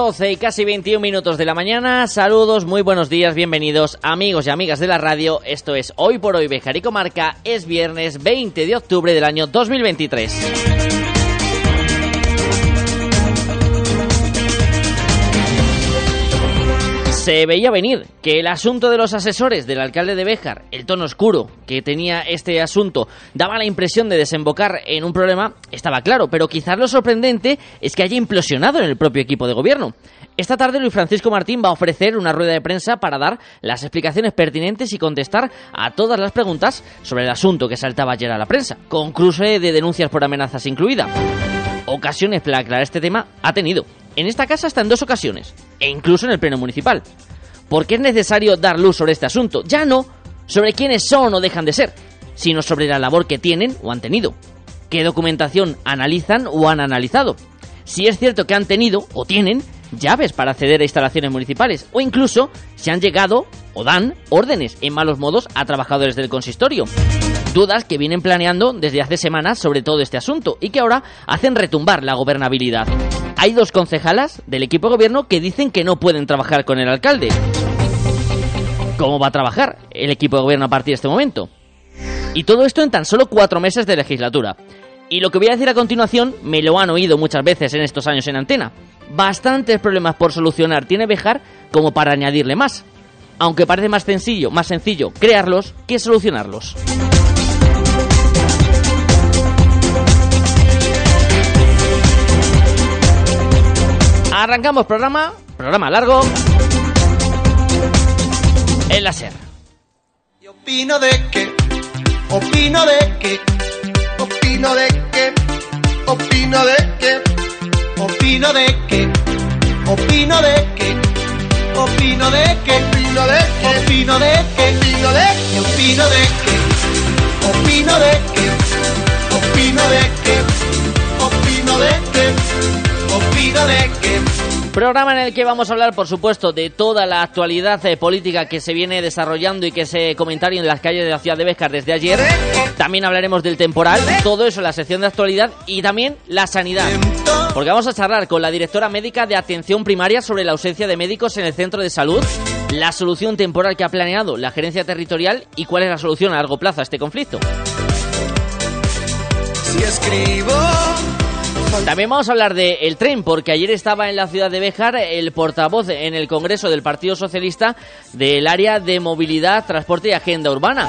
12 y casi 21 minutos de la mañana. Saludos, muy buenos días, bienvenidos amigos y amigas de la radio. Esto es Hoy por Hoy Bejar y Comarca. Es viernes 20 de octubre del año 2023. Se veía venir que el asunto de los asesores del alcalde de Béjar, el tono oscuro que tenía este asunto, daba la impresión de desembocar en un problema, estaba claro, pero quizás lo sorprendente es que haya implosionado en el propio equipo de gobierno. Esta tarde Luis Francisco Martín va a ofrecer una rueda de prensa para dar las explicaciones pertinentes y contestar a todas las preguntas sobre el asunto que saltaba ayer a la prensa, con cruce de denuncias por amenazas incluida. Ocasiones para aclarar este tema ha tenido, en esta casa hasta en dos ocasiones, e incluso en el Pleno Municipal. Porque es necesario dar luz sobre este asunto, ya no sobre quiénes son o dejan de ser, sino sobre la labor que tienen o han tenido, qué documentación analizan o han analizado, si es cierto que han tenido o tienen llaves para acceder a instalaciones municipales, o incluso si han llegado o dan órdenes en malos modos a trabajadores del consistorio. Dudas que vienen planeando desde hace semanas sobre todo este asunto y que ahora hacen retumbar la gobernabilidad. Hay dos concejalas del equipo de gobierno que dicen que no pueden trabajar con el alcalde. ¿Cómo va a trabajar el equipo de gobierno a partir de este momento? Y todo esto en tan solo cuatro meses de legislatura. Y lo que voy a decir a continuación me lo han oído muchas veces en estos años en antena. Bastantes problemas por solucionar tiene Bejar como para añadirle más. Aunque parece más sencillo, más sencillo crearlos que solucionarlos. Arrancamos programa, programa largo. El láser. Y opino de que, opino de que, opino de que, opino de que, opino de que, opino de que, opino de que, opino de que, opino de que, opino de que, opino de que, opino de que, opino de que, opino de que. Programa en el que vamos a hablar, por supuesto, de toda la actualidad eh, política que se viene desarrollando y que se comentario en las calles de la ciudad de Béjar desde ayer. También hablaremos del temporal, todo eso en la sección de actualidad y también la sanidad. Porque vamos a charlar con la directora médica de atención primaria sobre la ausencia de médicos en el centro de salud, la solución temporal que ha planeado la gerencia territorial y cuál es la solución a largo plazo a este conflicto. Si escribo también vamos a hablar del el tren, porque ayer estaba en la ciudad de Béjar el portavoz en el Congreso del Partido Socialista del área de movilidad, transporte y agenda urbana.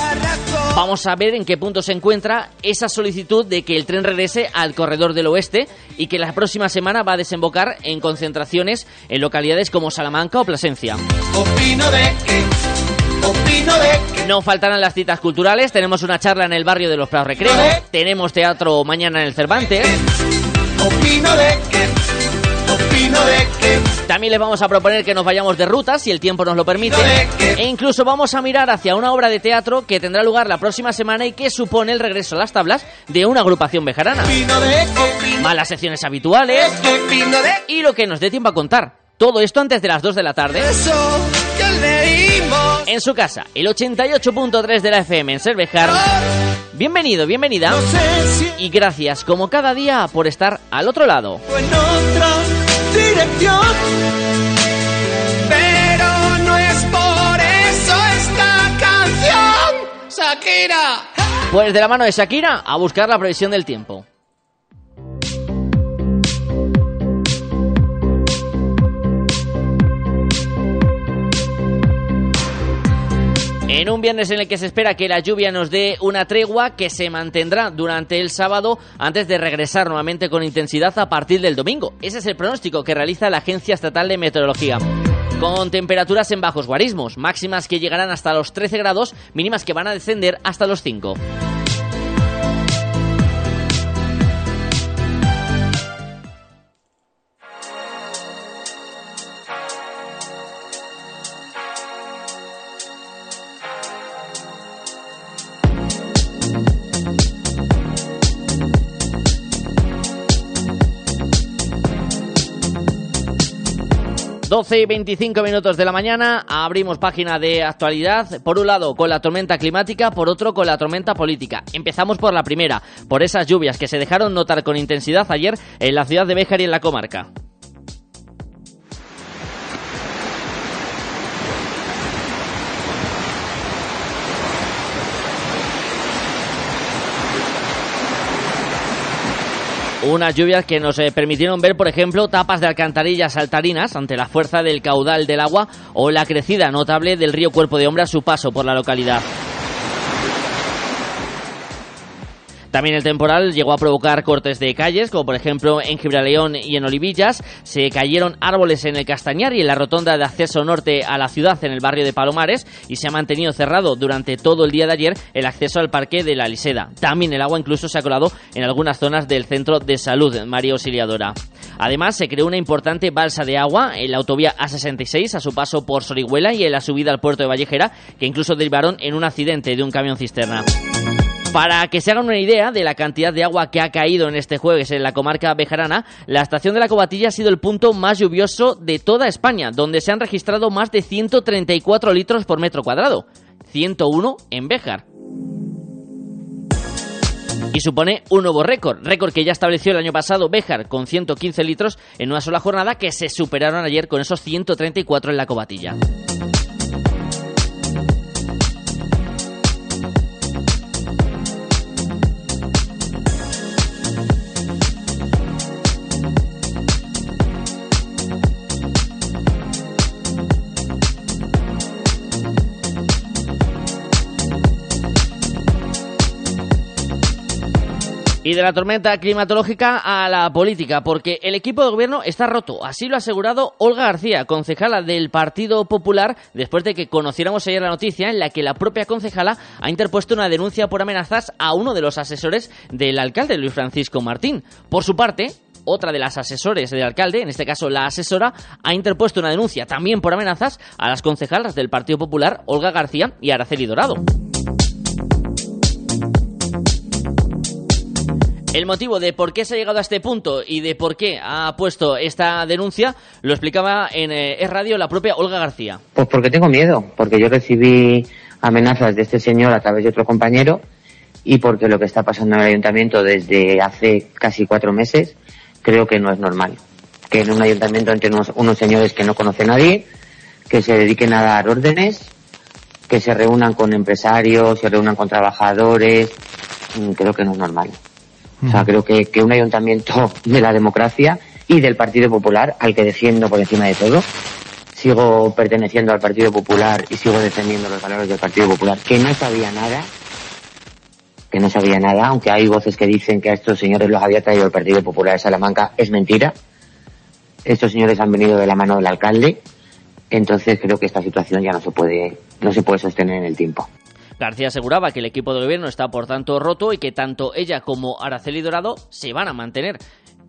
Vamos a ver en qué punto se encuentra esa solicitud de que el tren regrese al corredor del oeste y que la próxima semana va a desembocar en concentraciones en localidades como Salamanca o Plasencia. Opino de que, opino de que. No faltarán las citas culturales, tenemos una charla en el barrio de los Prados Recreo, tenemos teatro mañana en el Cervantes. Opino de que, opino de que. También les vamos a proponer que nos vayamos de ruta, si el tiempo nos lo permite. E incluso vamos a mirar hacia una obra de teatro que tendrá lugar la próxima semana y que supone el regreso a las tablas de una agrupación bejarana. Malas secciones habituales y lo que nos dé tiempo a contar. Todo esto antes de las 2 de la tarde. eso que leímos. En su casa, el 88.3 de la FM en Cervejar. Bienvenido, bienvenida. Y gracias, como cada día, por estar al otro lado. fue en otra dirección. Pero no es por eso esta canción. Shakira. Pues de la mano de Shakira a buscar la previsión del tiempo. En un viernes en el que se espera que la lluvia nos dé una tregua que se mantendrá durante el sábado antes de regresar nuevamente con intensidad a partir del domingo. Ese es el pronóstico que realiza la Agencia Estatal de Meteorología. Con temperaturas en bajos guarismos, máximas que llegarán hasta los 13 grados, mínimas que van a descender hasta los 5. 12 y 25 minutos de la mañana abrimos página de actualidad. Por un lado con la tormenta climática, por otro con la tormenta política. Empezamos por la primera, por esas lluvias que se dejaron notar con intensidad ayer en la ciudad de Béjar y en la comarca. Unas lluvias que nos eh, permitieron ver, por ejemplo, tapas de alcantarillas saltarinas ante la fuerza del caudal del agua o la crecida notable del río Cuerpo de Hombre a su paso por la localidad. También el temporal llegó a provocar cortes de calles, como por ejemplo en Gibraleón y en Olivillas. Se cayeron árboles en el Castañar y en la rotonda de acceso norte a la ciudad en el barrio de Palomares y se ha mantenido cerrado durante todo el día de ayer el acceso al parque de la Liseda. También el agua incluso se ha colado en algunas zonas del centro de salud María Auxiliadora. Además, se creó una importante balsa de agua en la autovía A66 a su paso por Sorihuela y en la subida al puerto de Vallejera, que incluso derivaron en un accidente de un camión cisterna. Para que se hagan una idea de la cantidad de agua que ha caído en este jueves en la comarca bejarana, la estación de la Cobatilla ha sido el punto más lluvioso de toda España, donde se han registrado más de 134 litros por metro cuadrado. 101 en Béjar. Y supone un nuevo récord, récord que ya estableció el año pasado Béjar con 115 litros en una sola jornada que se superaron ayer con esos 134 en la Cobatilla. Y de la tormenta climatológica a la política, porque el equipo de gobierno está roto. Así lo ha asegurado Olga García, concejala del Partido Popular, después de que conociéramos ayer la noticia en la que la propia concejala ha interpuesto una denuncia por amenazas a uno de los asesores del alcalde, Luis Francisco Martín. Por su parte, otra de las asesores del alcalde, en este caso la asesora, ha interpuesto una denuncia también por amenazas a las concejalas del Partido Popular, Olga García y Araceli Dorado. El motivo de por qué se ha llegado a este punto y de por qué ha puesto esta denuncia lo explicaba en eh, Radio la propia Olga García. Pues porque tengo miedo, porque yo recibí amenazas de este señor a través de otro compañero y porque lo que está pasando en el ayuntamiento desde hace casi cuatro meses creo que no es normal. Que en un ayuntamiento entre unos, unos señores que no conoce nadie, que se dediquen a dar órdenes, que se reúnan con empresarios, se reúnan con trabajadores, mm, creo que no es normal. O sea, creo que, que un ayuntamiento de la democracia y del Partido Popular, al que defiendo por encima de todo, sigo perteneciendo al Partido Popular y sigo defendiendo los valores del Partido Popular, que no sabía nada, que no sabía nada, aunque hay voces que dicen que a estos señores los había traído el Partido Popular de Salamanca, es mentira. Estos señores han venido de la mano del alcalde, entonces creo que esta situación ya no se puede, no se puede sostener en el tiempo. García aseguraba que el equipo de gobierno está por tanto roto y que tanto ella como Araceli Dorado se van a mantener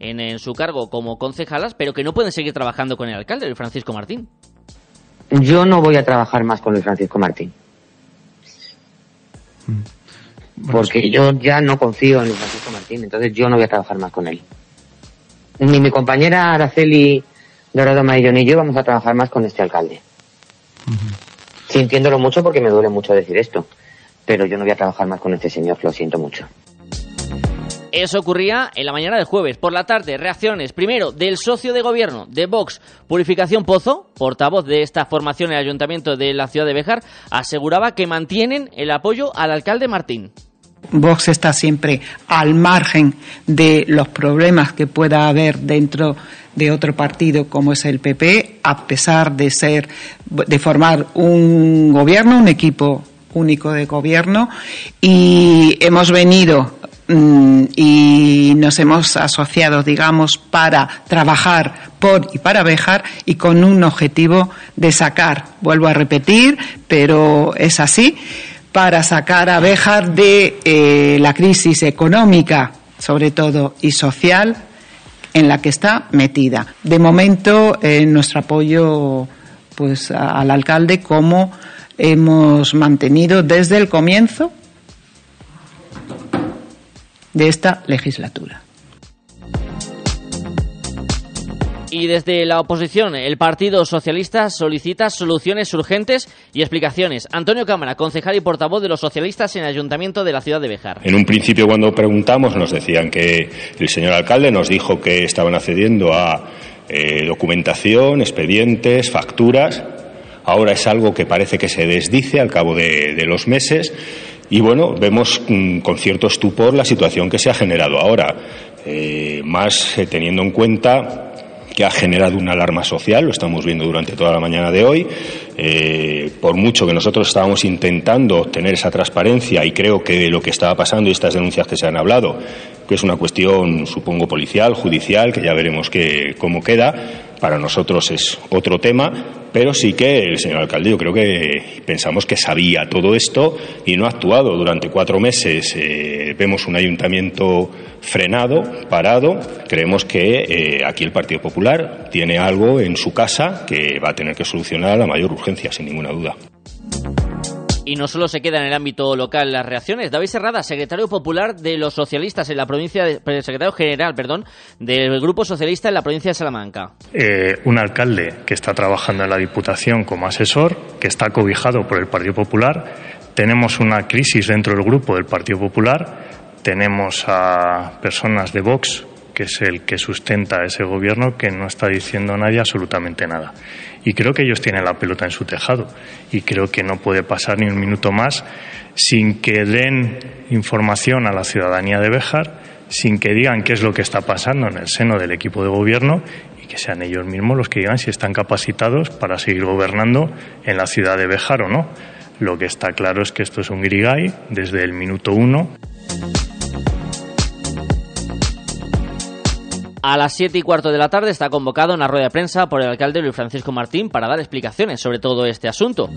en, su cargo como concejalas, pero que no pueden seguir trabajando con el alcalde, Luis Francisco Martín. Yo no voy a trabajar más con Luis Francisco Martín. Mm. Porque yo ya no confío en Luis Francisco Martín, entonces yo no voy a trabajar más con él. Ni mi compañera Araceli Dorado Maillón ni yo vamos a trabajar más con este alcalde. Sintiéndolo mucho porque me duele mucho decir esto pero yo no voy a trabajar más con este señor, lo siento mucho. Eso ocurría en la mañana del jueves. Por la tarde, reacciones. Primero, del socio de gobierno de Vox, Purificación Pozo, portavoz de esta formación en el ayuntamiento de la ciudad de Bejar, aseguraba que mantienen el apoyo al alcalde Martín. Vox está siempre al margen de los problemas que pueda haber dentro de otro partido como es el PP, a pesar de ser, de formar un gobierno, un equipo único de gobierno y hemos venido mm, y nos hemos asociado, digamos, para trabajar por y para Bejar y con un objetivo de sacar, vuelvo a repetir, pero es así, para sacar a Bejar de eh, la crisis económica, sobre todo, y social en la que está metida. De momento, eh, nuestro apoyo pues al alcalde como hemos mantenido desde el comienzo de esta legislatura. Y desde la oposición, el Partido Socialista solicita soluciones urgentes y explicaciones. Antonio Cámara, concejal y portavoz de los socialistas en el Ayuntamiento de la ciudad de Bejar. En un principio, cuando preguntamos, nos decían que el señor alcalde nos dijo que estaban accediendo a eh, documentación, expedientes, facturas. Ahora es algo que parece que se desdice al cabo de, los meses. Y bueno, vemos mm, con cierto estupor la situación que se ha generado ahora, eh, más eh, teniendo en cuenta que ha generado una alarma social, lo estamos viendo durante toda la mañana de hoy. Eh, por mucho que nosotros estábamos intentando obtener esa transparencia y creo que lo que estaba pasando y estas denuncias que se han hablado, que es una cuestión, supongo, policial, judicial, que ya veremos que, cómo queda, para nosotros es otro tema, pero sí que el señor alcalde yo creo que pensamos que sabía todo esto y no ha actuado. Durante cuatro meses eh, vemos un ayuntamiento frenado, parado. Creemos que eh, aquí el Partido Popular tiene algo en su casa que va a tener que solucionar a la mayor urgencia, sin ninguna duda. Y no solo se queda en el ámbito local las reacciones. David Serrada, secretario popular de los socialistas en la provincia, de, secretario general, perdón, del Grupo Socialista en la provincia de Salamanca. Eh, un alcalde que está trabajando en la Diputación como asesor, que está cobijado por el Partido Popular. Tenemos una crisis dentro del grupo del Partido Popular. Tenemos a personas de Vox que es el que sustenta ese gobierno, que no está diciendo nadie absolutamente nada. Y creo que ellos tienen la pelota en su tejado y creo que no puede pasar ni un minuto más sin que den información a la ciudadanía de Béjar, sin que digan qué es lo que está pasando en el seno del equipo de gobierno y que sean ellos mismos los que digan si están capacitados para seguir gobernando en la ciudad de Béjar o no. Lo que está claro es que esto es un grigay desde el minuto uno. A las siete y cuarto de la tarde está convocado una rueda de prensa por el alcalde Luis Francisco Martín para dar explicaciones sobre todo este asunto.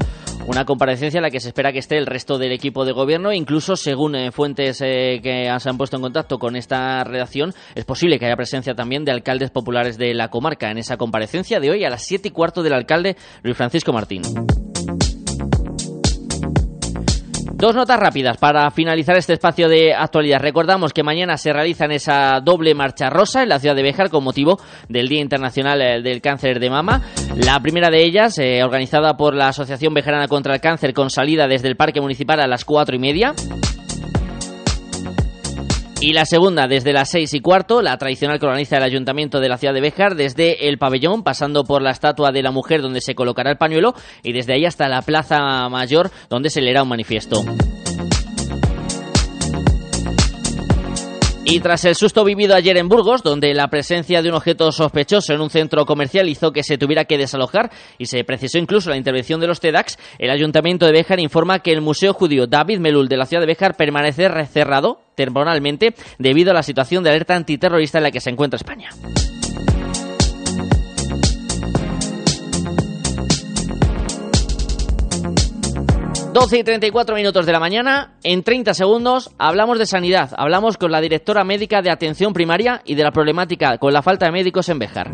Una comparecencia en la que se espera que esté el resto del equipo de gobierno, incluso según eh, fuentes eh, que se han puesto en contacto con esta redacción, es posible que haya presencia también de alcaldes populares de la comarca en esa comparecencia de hoy a las siete y cuarto del alcalde Luis Francisco Martín. Dos notas rápidas para finalizar este espacio de actualidad. Recordamos que mañana se realizan esa doble marcha rosa en la ciudad de Béjar con motivo del Día Internacional eh, del Cáncer de Mama. La primera de ellas, eh, organizada por la Asociación Bejarana contra el Cáncer, con salida desde el Parque Municipal a las cuatro y media. Y la segunda, desde las seis y cuarto, la tradicional que organiza el Ayuntamiento de la ciudad de Béjar, desde el pabellón, pasando por la estatua de la mujer donde se colocará el pañuelo, y desde ahí hasta la Plaza Mayor, donde se leerá un manifiesto. Y tras el susto vivido ayer en Burgos, donde la presencia de un objeto sospechoso en un centro comercial hizo que se tuviera que desalojar y se precisó incluso la intervención de los TEDx, el Ayuntamiento de Béjar informa que el Museo Judío David Melul de la ciudad de Béjar permanece cerrado temporalmente debido a la situación de alerta antiterrorista en la que se encuentra España. 12 y 34 minutos de la mañana, en 30 segundos hablamos de sanidad, hablamos con la directora médica de atención primaria y de la problemática con la falta de médicos en Bejar.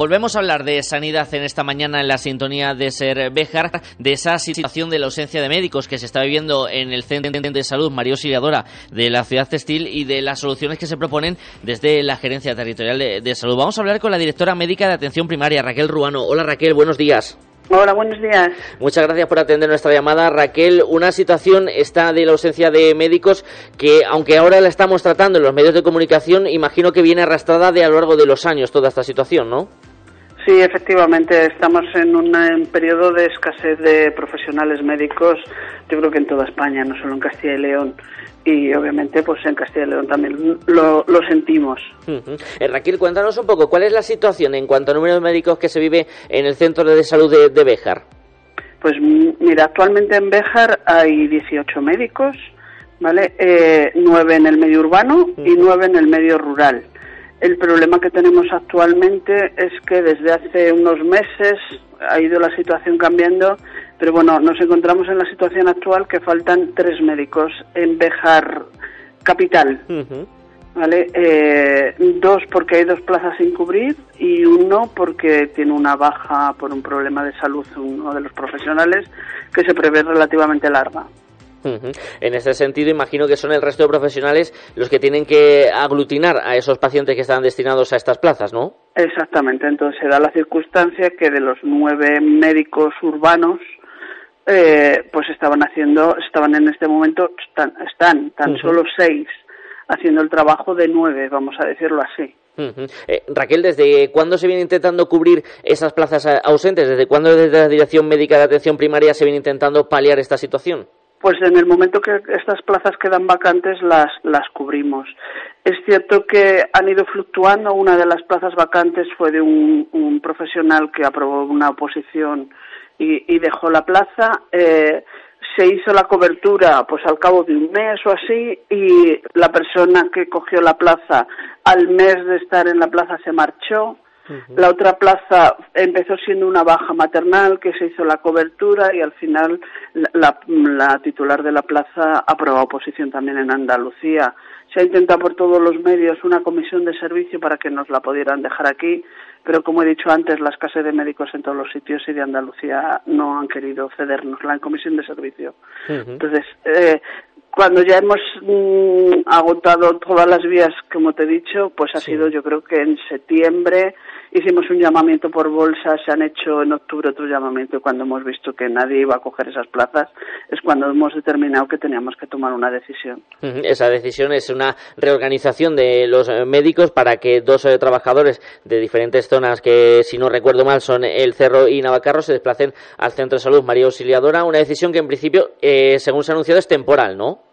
Volvemos a hablar de sanidad en esta mañana en la sintonía de Ser Béjar, de esa situación de la ausencia de médicos que se está viviendo en el Centro de Salud María Auxiliadora de la ciudad textil y de las soluciones que se proponen desde la Gerencia Territorial de, de Salud. Vamos a hablar con la directora médica de Atención Primaria, Raquel Ruano. Hola Raquel, buenos días. Hola, buenos días. Muchas gracias por atender nuestra llamada. Raquel, una situación está de la ausencia de médicos que, aunque ahora la estamos tratando en los medios de comunicación, imagino que viene arrastrada de a lo largo de los años toda esta situación, ¿no? Sí, efectivamente, estamos en un en periodo de escasez de profesionales médicos, yo creo que en toda España, no solo en Castilla y León. Y obviamente, pues en Castilla y León también lo, lo sentimos. Eh, Raquel, cuéntanos un poco, ¿cuál es la situación en cuanto a número de médicos que se vive en el centro de salud de, de Béjar? Pues mira, actualmente en Béjar hay 18 médicos, ¿vale? Eh, 9 en el medio urbano y 9 en el medio rural. El problema que tenemos actualmente es que desde hace unos meses ha ido la situación cambiando, pero bueno, nos encontramos en la situación actual que faltan tres médicos en Béjar capital. ¿Vale? Eh, dos porque hay dos plazas sin cubrir y uno porque tiene una baja por un problema de salud uno de los profesionales que se prevé relativamente larga. En ese sentido, imagino que son el resto de profesionales los que tienen que aglutinar a esos pacientes que están destinados a estas plazas, ¿no? Exactamente, entonces se da la circunstancia que de los nueve médicos urbanos, eh, pues estaban haciendo, estaban en este momento, están, están tan solo seis haciendo el trabajo de nueve, vamos a decirlo así. Eh, Raquel, ¿desde cuándo se viene intentando cubrir esas plazas eh, ausentes? ¿Desde cuándo desde la Dirección Médica de Atención Primaria se viene intentando paliar esta situación? Pues en el momento que estas plazas quedan vacantes las, las cubrimos. Es cierto que han ido fluctuando. Una de las plazas vacantes fue de un, un profesional que aprobó una oposición y, y dejó la plaza. Eh, se hizo la cobertura pues al cabo de un mes o así y la persona que cogió la plaza al mes de estar en la plaza se marchó. La otra plaza empezó siendo una baja maternal que se hizo la cobertura y al final la, la- la titular de la plaza aprobó oposición también en Andalucía. Se ha intentado por todos los medios una comisión de servicio para que nos la pudieran dejar aquí, pero como he dicho antes, la escasez de médicos en todos los sitios y de Andalucía no han querido cedernos la comisión de servicio. Entonces, eh, cuando ya hemos mm, agotado todas las vías, como te he dicho, pues ha sido yo creo que en septiembre hicimos un llamamiento por bolsa, se han hecho en octubre otro llamamiento y cuando hemos visto que nadie iba a coger esas plazas es cuando hemos determinado que teníamos que tomar una decisión. Esa decisión es una reorganización de los médicos para que dos eh, trabajadores de diferentes zonas que, si no recuerdo mal, son El Cerro y Navacarro, se desplacen al Centro de Salud María Auxiliadora. Una decisión que, en principio, eh, según se ha anunciado, es temporal, ¿no?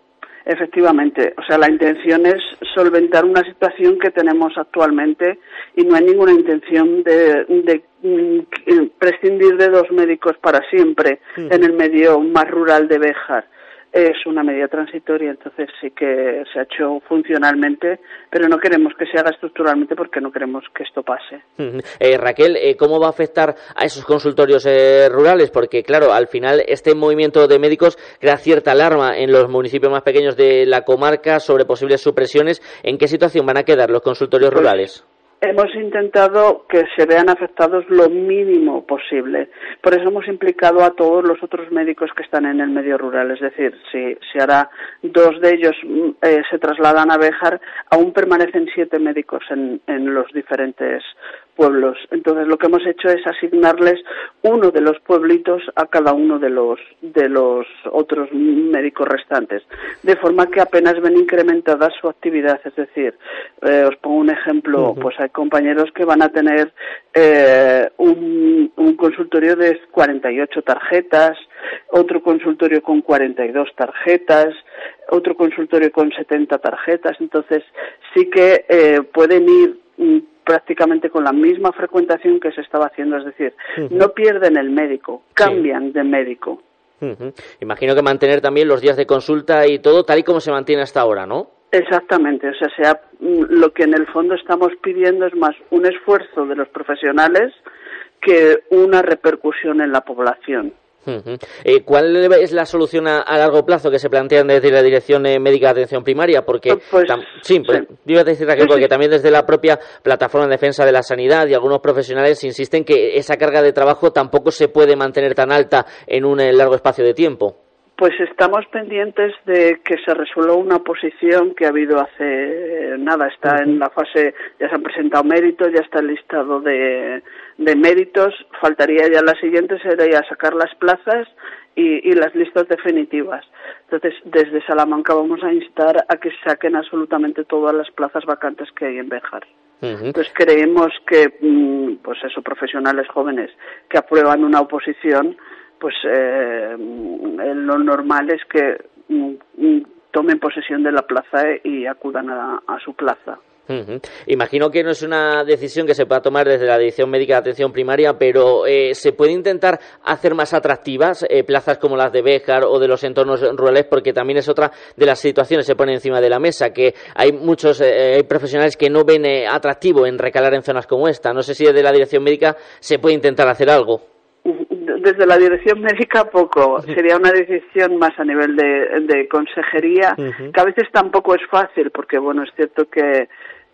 Efectivamente, o sea, la intención es solventar una situación que tenemos actualmente y no hay ninguna intención de, de, mm, prescindir de dos médicos para siempre Ujú. en el medio más rural de Béjar. Es una medida transitoria, entonces sí que se ha hecho funcionalmente, pero no queremos que se haga estructuralmente porque no queremos que esto pase. Eh, Raquel, eh, ¿cómo va a afectar a esos consultorios eh, rurales? Porque, claro, al final este movimiento de médicos crea cierta alarma en los municipios más pequeños de la comarca sobre posibles supresiones. ¿En qué situación van a quedar los consultorios Pues, rurales? Hemos intentado que se vean afectados lo mínimo posible. Por eso hemos implicado a todos los otros médicos que están en el medio rural. Es decir, si, si ahora dos de ellos mm, eh, se trasladan a Béjar, aún permanecen siete médicos en, en los diferentes pueblos. Entonces, lo que hemos hecho es asignarles uno de los pueblitos a cada uno de los, de los otros médicos restantes. De forma que apenas ven incrementada su actividad. Es decir, eh, os pongo un ejemplo, pues hay compañeros que van a tener eh, un, un consultorio de 48 tarjetas, otro consultorio con 42 tarjetas, otro consultorio con 70 tarjetas. Entonces, sí que eh, pueden ir prácticamente con la misma frecuentación que se estaba haciendo, es decir, no pierden el médico, cambian de médico. Imagino que mantener también los días de consulta y todo tal y como se mantiene hasta ahora, ¿no? Exactamente, o sea, sea, mm, lo que en el fondo estamos pidiendo es más un esfuerzo de los profesionales que una repercusión en la población. Eh, ¿Cuál es la solución a, largo plazo que se plantean desde la Dirección eh, Médica de Atención Primaria? Porque tam- sí, pues, iba a decir Raquel, Sí, sí. porque también desde la propia plataforma de defensa de la sanidad y algunos profesionales insisten que esa carga de trabajo tampoco se puede mantener tan alta en un eh, largo espacio de tiempo. Pues estamos pendientes de que se resuelva una posición que ha habido hace nada, está en la fase, ya se han presentado méritos, ya está el listado de, de méritos, faltaría ya la siguiente, sería sacar las plazas y, y, las listas definitivas. Entonces, desde Salamanca vamos a instar a que saquen absolutamente todas las plazas vacantes que hay en Bejar. Entonces creemos que, mm, pues eso, profesionales jóvenes que aprueban una oposición, pues eh, lo normal es que mm, mm, tomen posesión de la plaza y acudan a, a su plaza. Imagino que no es una decisión que se pueda tomar desde la Dirección Médica de Atención Primaria, pero eh, ¿se puede intentar hacer más atractivas eh, plazas como las de Béjar o de los entornos rurales? Porque también es otra de las situaciones que se pone encima de la mesa, que hay muchos eh, profesionales que no ven eh, atractivo en recalar en zonas como esta. No sé si desde la Dirección Médica se puede intentar hacer algo desde la dirección médica poco. Sería una decisión más a nivel de, de consejería, que a veces tampoco es fácil, porque bueno, es cierto que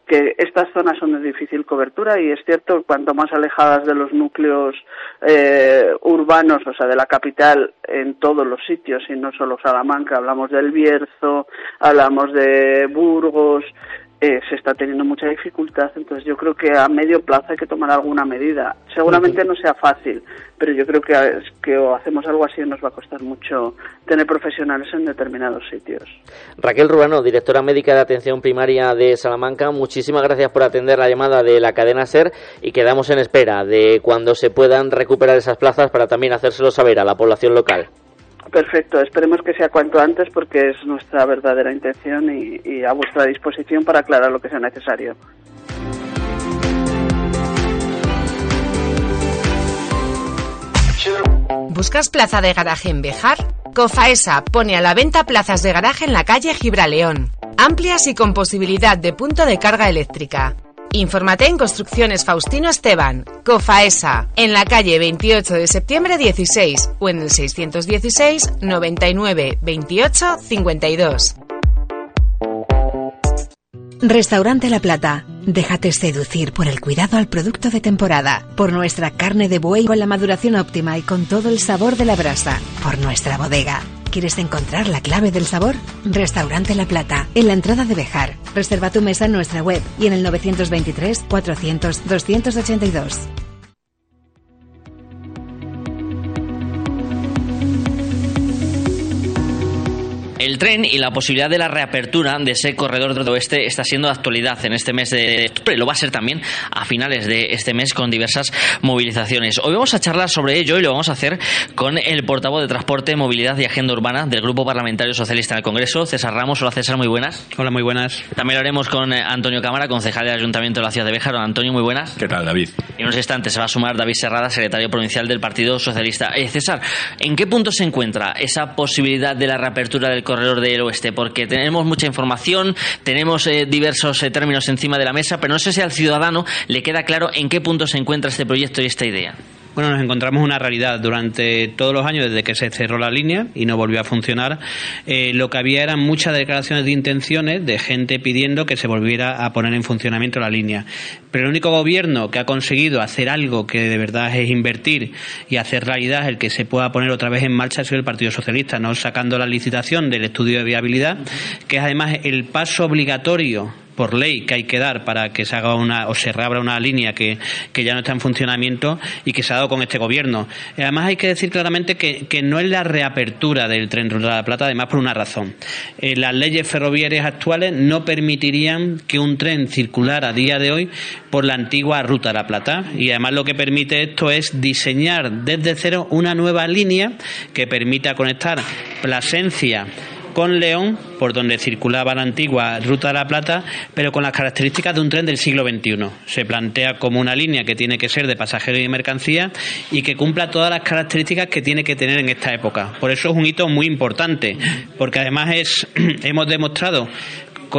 que estas zonas son de difícil cobertura y es cierto, cuanto más alejadas de los núcleos eh, urbanos, o sea, de la capital, en todos los sitios, y no solo Salamanca, hablamos del Bierzo, hablamos de Burgos, eh, se está teniendo mucha dificultad, entonces yo creo que a medio plazo hay que tomar alguna medida. Seguramente no sea fácil, pero yo creo que, que o hacemos algo así nos va a costar mucho tener profesionales en determinados sitios. Raquel Rubano, directora médica de atención primaria de Salamanca, muchísimas gracias por atender la llamada de la cadena SER y quedamos en espera de cuando se puedan recuperar esas plazas para también hacérselo saber a la población local. Perfecto, esperemos que sea cuanto antes porque es nuestra verdadera intención y, a vuestra disposición para aclarar lo que sea necesario. ¿Buscas plaza de garaje en Bejar? Cofaesa pone a la venta plazas de garaje en la calle Gibraleón, amplias y con posibilidad de punto de carga eléctrica. Infórmate en Construcciones Faustino Esteban, COFAESA, en la calle 28 de septiembre 16 o en el 616 99 28 52. Restaurante La Plata. Déjate seducir por el cuidado al producto de temporada, por nuestra carne de buey con la maduración óptima y con todo el sabor de la brasa, por nuestra bodega. ¿Quieres encontrar la clave del sabor? Restaurante La Plata, en la entrada de Bejar. Reserva tu mesa en nuestra web y en el 923 400 282. El tren y la posibilidad de la reapertura de ese corredor del oeste está siendo de actualidad en este mes de octubre. Lo va a ser también a finales de este mes con diversas movilizaciones. Hoy vamos a charlar sobre ello y lo vamos a hacer con el portavoz de Transporte, Movilidad y Agenda Urbana del Grupo Parlamentario Socialista en el Congreso, César Ramos. Hola César, muy buenas. Hola, muy buenas. También lo haremos con Antonio Cámara, concejal del Ayuntamiento de la Ciudad de Béjar. Hola, Antonio, muy buenas. ¿Qué tal, David? En unos instantes se va a sumar David Serrada, secretario provincial del Partido Socialista. Eh, César, ¿en qué punto se encuentra esa posibilidad de la reapertura del corredor del oeste? Porque tenemos mucha información, tenemos eh, diversos eh, términos encima de la mesa, pero no sé si al ciudadano le queda claro en qué punto se encuentra este proyecto y esta idea. Bueno, nos encontramos una realidad durante todos los años desde que se cerró la línea y no volvió a funcionar. Eh, lo que había eran muchas declaraciones de intenciones de gente pidiendo que se volviera a poner en funcionamiento la línea. Pero el único gobierno que ha conseguido hacer algo que de verdad es invertir y hacer realidad el que se pueda poner otra vez en marcha ha sido el Partido Socialista, no sacando la licitación del estudio de viabilidad, que es además el paso obligatorio por ley que hay que dar para que se haga una o se reabra una línea que, que, ya no está en funcionamiento y que se ha dado con este gobierno. Además hay que decir claramente que, que no es la reapertura del tren rural de la Plata, además por una razón. Eh, las leyes ferroviarias actuales no permitirían que un tren circulara a día de hoy por la antigua ruta de la Plata y además lo que permite esto es diseñar desde cero una nueva línea que permita conectar Plasencia con León, por donde circulaba la antigua Ruta de la Plata, pero con las características de un tren del siglo XXI. Se plantea como una línea que tiene que ser de pasajeros y mercancía y que cumpla todas las características que tiene que tener en esta época. Por eso es un hito muy importante, porque además es, hemos demostrado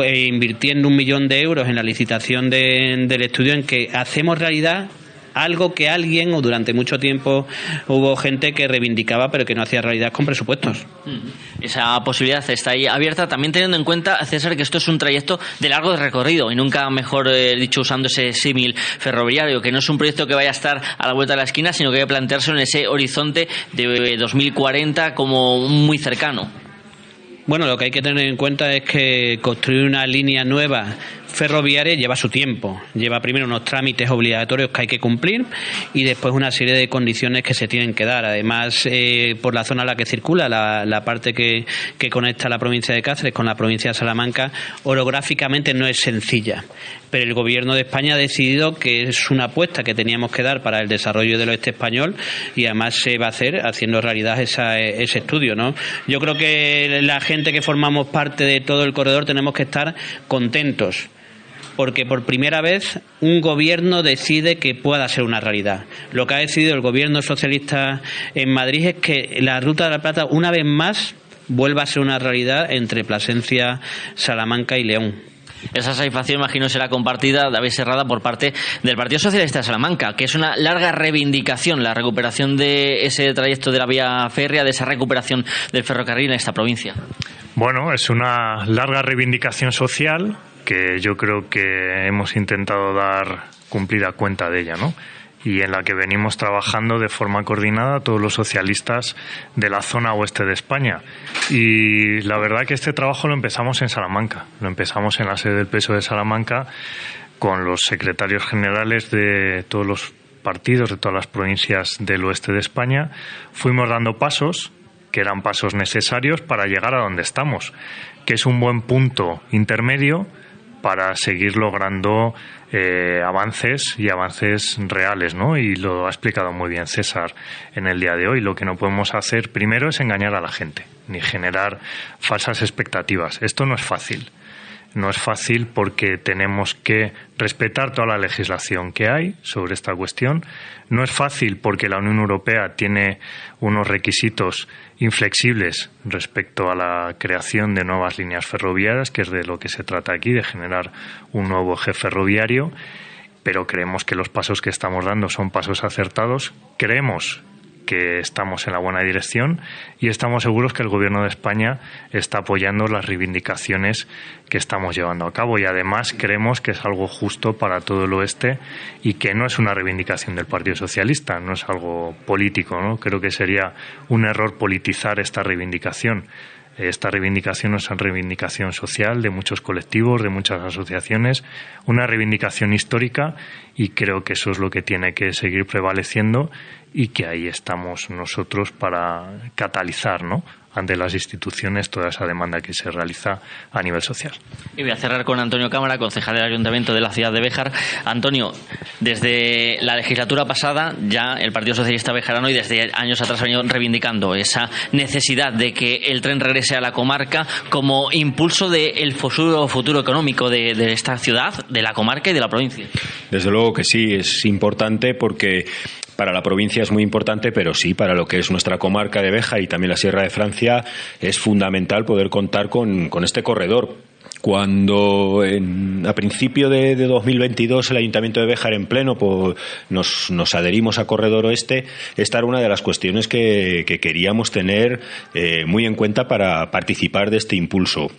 invirtiendo un millón de euros en la licitación de, del estudio en que hacemos realidad algo que alguien o durante mucho tiempo hubo gente que reivindicaba pero que no hacía realidad con presupuestos. Mm. Esa posibilidad está ahí abierta, también teniendo en cuenta, César, que esto es un trayecto de largo recorrido y nunca mejor eh, dicho usando ese símil ferroviario, que no es un proyecto que vaya a estar a la vuelta de la esquina, sino que hay que plantearse en ese horizonte de 2040 como muy cercano. Bueno, lo que hay que tener en cuenta es que construir una línea nueva ferroviaria lleva su tiempo. Lleva primero unos trámites obligatorios que hay que cumplir y después una serie de condiciones que se tienen que dar. Además, eh, por la zona a la que circula, la, parte que, que, conecta la provincia de Cáceres con la provincia de Salamanca, orográficamente no es sencilla. Pero el gobierno de España ha decidido que es una apuesta que teníamos que dar para el desarrollo del oeste español y además se va a hacer haciendo realidad esa, ese estudio. ¿no? Yo creo que la gente que formamos parte de todo el corredor tenemos que estar contentos porque por primera vez un gobierno decide que pueda ser una realidad. Lo que ha decidido el gobierno socialista en Madrid es que la Ruta de la Plata, una vez más, vuelva a ser una realidad entre Plasencia, Salamanca y León. Esa satisfacción, imagino, será compartida, David Serrada, por parte del Partido Socialista de Salamanca, que es una larga reivindicación, la recuperación de ese trayecto de la vía férrea, de esa recuperación del ferrocarril en esta provincia. Bueno, es una larga reivindicación social que yo creo que hemos intentado dar cumplida cuenta de ella, ¿no? y en la que venimos trabajando de forma coordinada todos los socialistas de la zona oeste de España. Y la verdad que este trabajo lo empezamos en Salamanca, lo empezamos en la sede del peso de Salamanca con los secretarios generales de todos los partidos de todas las provincias del oeste de España. Fuimos dando pasos que eran pasos necesarios para llegar a donde estamos, que es un buen punto intermedio para seguir logrando eh, avances y avances reales, ¿no? Y lo ha explicado muy bien César en el día de hoy. Lo que no podemos hacer primero es engañar a la gente, ni generar falsas expectativas. Esto no es fácil. No es fácil porque tenemos que respetar toda la legislación que hay sobre esta cuestión. No es fácil porque la Unión Europea tiene unos requisitos inflexibles respecto a la creación de nuevas líneas ferroviarias, que es de lo que se trata aquí, de generar un nuevo eje ferroviario. Pero creemos que los pasos que estamos dando son pasos acertados. Creemos que estamos en la buena dirección y estamos seguros que el Gobierno de España está apoyando las reivindicaciones que estamos llevando a cabo y además creemos que es algo justo para todo el oeste y que no es una reivindicación del Partido Socialista, no es algo político, ¿no? Creo que sería un error politizar esta reivindicación. Esta reivindicación es una reivindicación social de muchos colectivos, de muchas asociaciones, una reivindicación histórica y creo que eso es lo que tiene que seguir prevaleciendo y que ahí estamos nosotros para catalizar ¿no? Ante las instituciones toda esa demanda que se realiza a nivel social. Y voy a cerrar con Antonio Cámara, concejal del Ayuntamiento de la ciudad de Béjar. Antonio, desde la legislatura pasada ya el Partido Socialista Bejarano y desde años atrás ha venido reivindicando esa necesidad de que el tren regrese a la comarca como impulso del futuro, futuro económico de, de esta ciudad, de la comarca y de la provincia. Desde luego que sí, es importante porque para la provincia es muy importante, pero sí para lo que es nuestra comarca de Béjar y también la Sierra de Francia es fundamental poder contar con, este corredor. Cuando a principio de, 2022 el Ayuntamiento de Béjar en pleno pues, nos, adherimos a Corredor Oeste, esta era una de las cuestiones que, queríamos tener eh, muy en cuenta para participar de este impulso.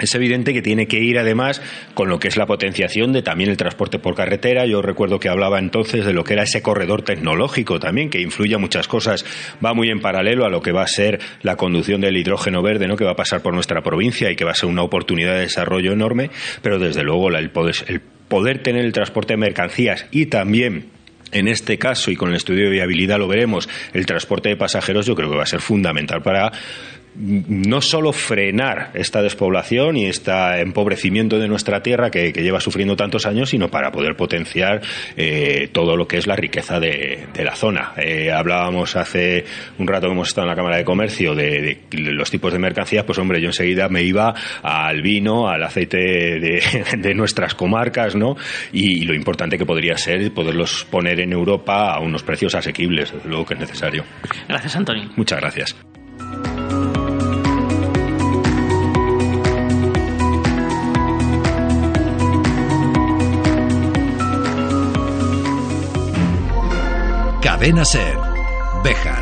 Es evidente que tiene que ir además con lo que es la potenciación de también el transporte por carretera. Yo recuerdo que hablaba entonces de lo que era ese corredor tecnológico también, que influye a muchas cosas. Va muy en paralelo a lo que va a ser la conducción del hidrógeno verde, ¿no? que va a pasar por nuestra provincia y que va a ser una oportunidad de desarrollo enorme. Pero desde luego el poder, el poder tener el transporte de mercancías y también en este caso, y con el estudio de viabilidad lo veremos, el transporte de pasajeros yo creo que va a ser fundamental para no solo frenar esta despoblación y este empobrecimiento de nuestra tierra que, lleva sufriendo tantos años, sino para poder potenciar eh, todo lo que es la riqueza de, la zona. Eh, hablábamos hace un rato que hemos estado en la Cámara de Comercio de, los tipos de mercancías, pues hombre, yo enseguida me iba al vino, al aceite de, nuestras comarcas, ¿no? Y, lo importante que podría ser poderlos poner en Europa a unos precios asequibles, desde luego que es necesario. Gracias, Antonio. Muchas gracias. Cadena Ser. Bejar.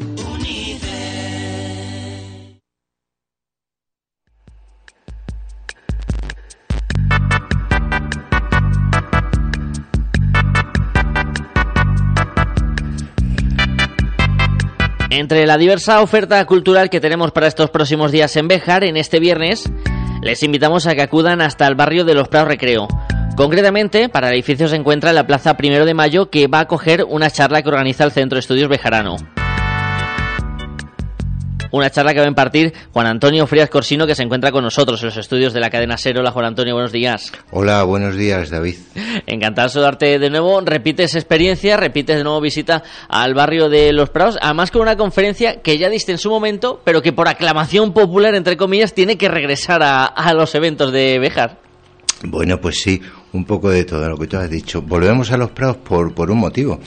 Entre la diversa oferta cultural que tenemos para estos próximos días en Bejar, en este viernes, les invitamos a que acudan hasta el barrio de los Prados Recreo. Concretamente, para el edificio se encuentra la Plaza Primero de Mayo, que va a acoger una charla que organiza el Centro de Estudios Bejarano. Una charla que va a impartir Juan Antonio Frías Corsino, que se encuentra con nosotros en los estudios de la cadena Cero. Hola, Juan Antonio, buenos días. Hola, buenos días, David. Encantado de saludarte de nuevo. Repites experiencia, repites de nuevo visita al barrio de Los Prados, además con una conferencia que ya diste en su momento, pero que por aclamación popular, entre comillas, tiene que regresar a, a los eventos de Bejar. Bueno, pues sí, un poco de todo lo que tú has dicho. Volvemos a Los Prados por, por un motivo,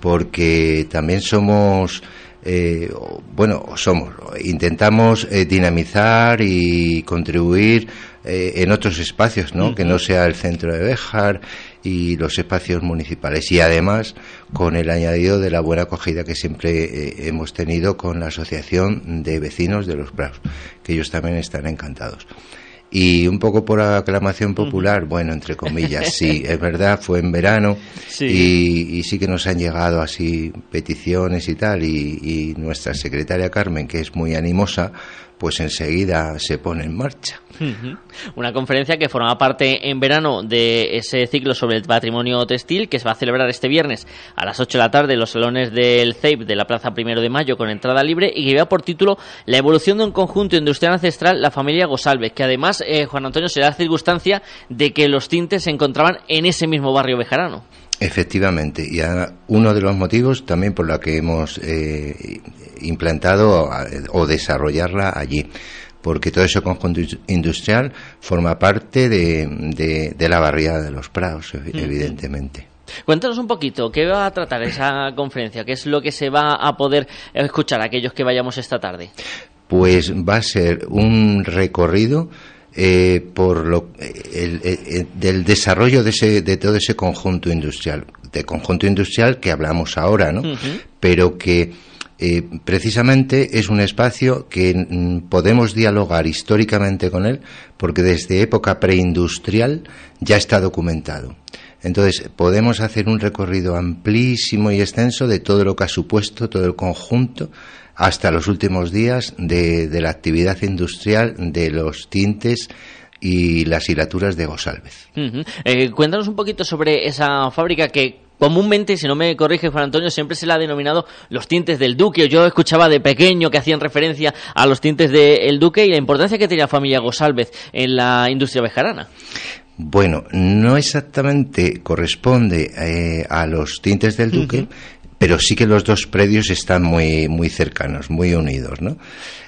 porque también somos eh, bueno, somos, intentamos eh, dinamizar y contribuir eh, en otros espacios, ¿no? Que no sea el centro de Béjar y los espacios municipales. Y además, con el añadido de la buena acogida que siempre eh, hemos tenido con la Asociación de Vecinos de los Prados, que ellos también están encantados. Y un poco por aclamación popular, bueno, entre comillas, sí, es verdad, fue en verano Y, y, sí que nos han llegado así peticiones y tal, y, y nuestra secretaria Carmen, que es muy animosa, pues enseguida se pone en marcha. Una conferencia que forma parte en verano de ese ciclo sobre el patrimonio textil que se va a celebrar este viernes a las 8 de la tarde en los salones del CEIP de la Plaza Primero de Mayo con entrada libre y que lleva por título La evolución de un conjunto industrial ancestral, la familia Gosalves, que además, eh, Juan Antonio, será circunstancia de que los tintes se encontraban en ese mismo barrio bejarano. Efectivamente, y uno de los motivos también por la que hemos eh, implantado o desarrollarla allí, porque todo ese conjunto industrial forma parte de, de, la barriada de los prados, evidentemente. Cuéntanos un poquito, ¿qué va a tratar esa conferencia? ¿Qué es lo que se va a poder escuchar a aquellos que vayamos esta tarde? Pues va a ser un recorrido eh, por lo el, del desarrollo de, ese, de todo ese conjunto industrial, de conjunto industrial que hablamos ahora, ¿no? Pero que eh, precisamente es un espacio que mm, podemos dialogar históricamente con él, porque desde época preindustrial ya está documentado. Entonces, podemos hacer un recorrido amplísimo y extenso de todo lo que ha supuesto, todo el conjunto hasta los últimos días de, la actividad industrial de los tintes y las hilaturas de Gosalvez. Eh, cuéntanos un poquito sobre esa fábrica que comúnmente, si no me corrige Juan Antonio, siempre se la ha denominado los tintes del Duque. Yo escuchaba de pequeño que hacían referencia a los tintes del Duque y la importancia que tenía la familia Gosalvez en la industria bejarana. Bueno, no exactamente corresponde eh, a los tintes del Duque, pero sí que los dos predios están muy, muy cercanos, muy unidos, ¿no?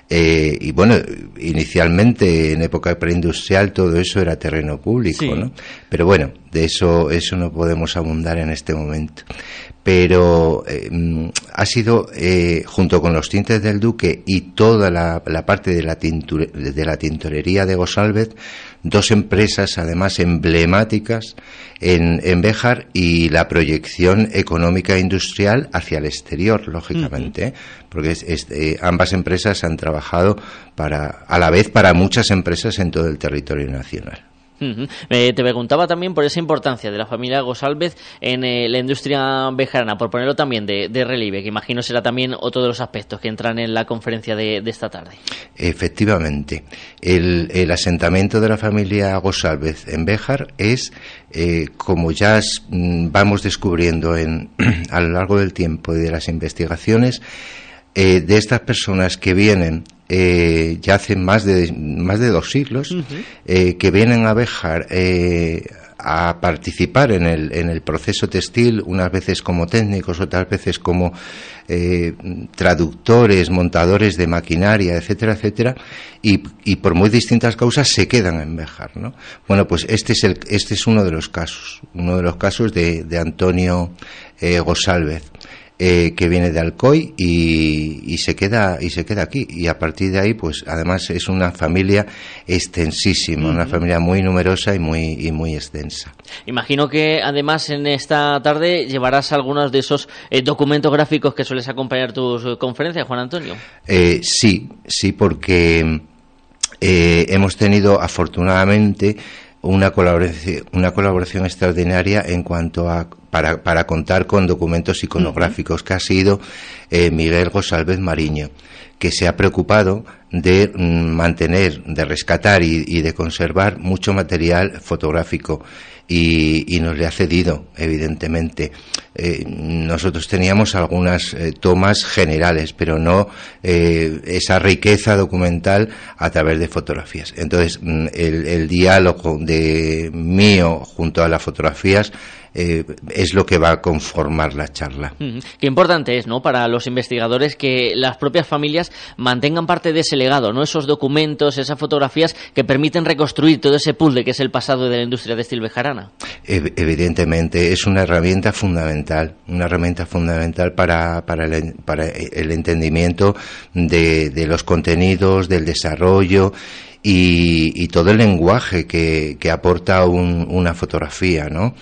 Eh, y bueno, inicialmente en época preindustrial todo eso era terreno público, ¿no? Pero bueno, de eso, eso no podemos abundar en este momento. Pero eh, mm, ha sido, eh, junto con los tintes del Duque y toda la, parte de la, de la tintorería de Gosalvez, dos empresas además emblemáticas en, en Béjar y la proyección económica e industrial hacia el exterior, lógicamente, ¿eh? porque eh, ambas empresas han trabajado para, a la vez para muchas empresas en todo el territorio nacional. Ujú. Eh, te preguntaba también por esa importancia de la familia Gosalvez en eh, la industria bejarana, por ponerlo también de, relieve, que imagino será también otro de los aspectos que entran en la conferencia de, esta tarde. Efectivamente, el, el asentamiento de la familia Gosalvez en Béjar es, eh, como ya mm, vamos descubriendo en, a lo largo del tiempo y de las investigaciones, eh, de estas personas que vienen eh, ya hace más de, más de dos siglos, eh, que vienen a Béjar eh, a participar en el, en el proceso textil, unas veces como técnicos, otras veces como eh, traductores, montadores de maquinaria, etcétera, etcétera, y, y por muy distintas causas se quedan en Béjar, ¿no? Bueno, pues este es, el, este es uno de los casos, uno de los casos de, de Antonio eh, Gosálvez eh, que viene de Alcoy y, y se queda y se queda aquí. Y a partir de ahí pues además es una familia extensísima una familia muy numerosa y muy y muy extensa. Imagino que además en esta tarde llevarás algunos de esos eh, documentos gráficos que sueles acompañar tus eh, conferencias, Juan Antonio. Eh, sí sí porque hemos tenido afortunadamente una colaboración, una colaboración extraordinaria en cuanto a para, para contar con documentos iconográficos que ha sido eh, Miguel Gosalvez Mariño, que se ha preocupado de mm, mantener, de rescatar y, y de conservar mucho material fotográfico y, nos le ha cedido, evidentemente. Eh, nosotros teníamos algunas eh, tomas generales, pero no eh, esa riqueza documental a través de fotografías. Entonces, mm, el, el diálogo de mío junto a las fotografías eh, es lo que va a conformar la charla. Qué importante es, ¿no? Para los investigadores que las propias familias mantengan parte de ese legado, ¿no? Esos documentos, esas fotografías que permiten reconstruir todo ese puzzle que es el pasado de la industria textil bejarana. Ev- Evidentemente, es una herramienta fundamental, una herramienta fundamental para, para, el, para el entendimiento de, de los contenidos, del desarrollo y, y todo el lenguaje que, que aporta un- una fotografía, ¿no?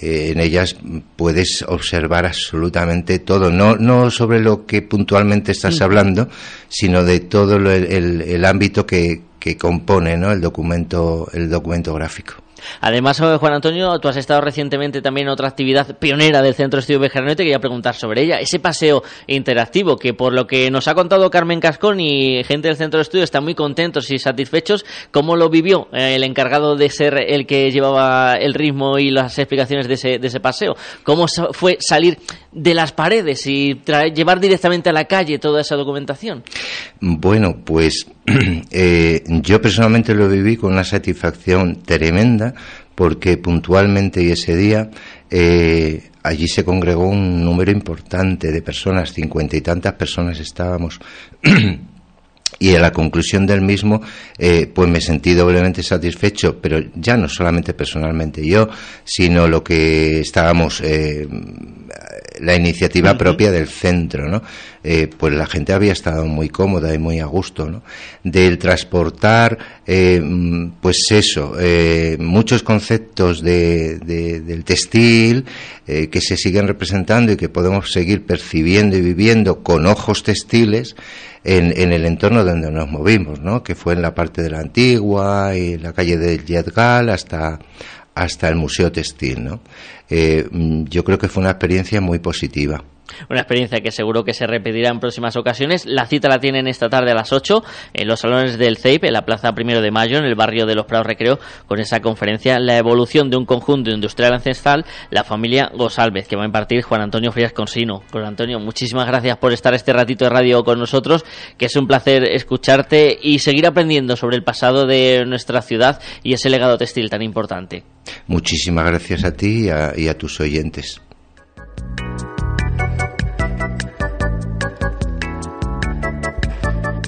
Eh, en ellas puedes observar absolutamente todo, no, no sobre lo que puntualmente estás Mm. hablando, sino de todo lo- el, el- el ámbito que, que compone ¿no? el documento, el documento gráfico. Además, eh, Juan Antonio, tú has estado recientemente también en otra actividad pionera del Centro de Estudio Bejarano y te quería preguntar sobre ella. Ese paseo interactivo que, por lo que nos ha contado Carmen Cascón y gente del Centro de Estudio, están muy contentos y satisfechos. ¿Cómo lo vivió eh, el encargado de ser el que llevaba el ritmo y las explicaciones de ese, de ese paseo? ¿Cómo fue salir de las paredes y llevar directamente a la calle toda esa documentación? Bueno, pues eh, yo personalmente lo viví con una satisfacción tremenda porque puntualmente y ese día eh, allí se congregó un número importante de personas, cincuenta y tantas personas estábamos. Y en la conclusión del mismo, eh, pues me sentí doblemente satisfecho, pero ya no solamente personalmente yo, sino lo que estábamos, la iniciativa propia del centro, ¿no? Eh, pues la gente había estado muy cómoda y muy a gusto, ¿no? Del transportar, eh, pues eso, eh, muchos conceptos de, de- del textil que se siguen representando y que podemos seguir percibiendo y viviendo con ojos textiles en, en el entorno donde nos movimos, ¿no? Que fue en la parte de la antigua y la calle del Yedgal hasta hasta el Museo Textil, ¿no? Eh, mm, yo creo que fue una experiencia muy positiva. Una experiencia que seguro que se repetirá en próximas ocasiones. La cita la tienen esta tarde a las 8 en los salones del CEIP, en la Plaza Primero de Mayo, en el barrio de los Prados Recreo, con esa conferencia La evolución de un conjunto industrial ancestral, la familia Gosalvez, que va a impartir Juan Antonio Frías Consino. Juan Antonio, muchísimas gracias por estar este ratito de radio con nosotros, que es un placer escucharte y seguir aprendiendo sobre el pasado de nuestra ciudad y ese legado textil tan importante. Muchísimas gracias a ti y a, y a tus oyentes.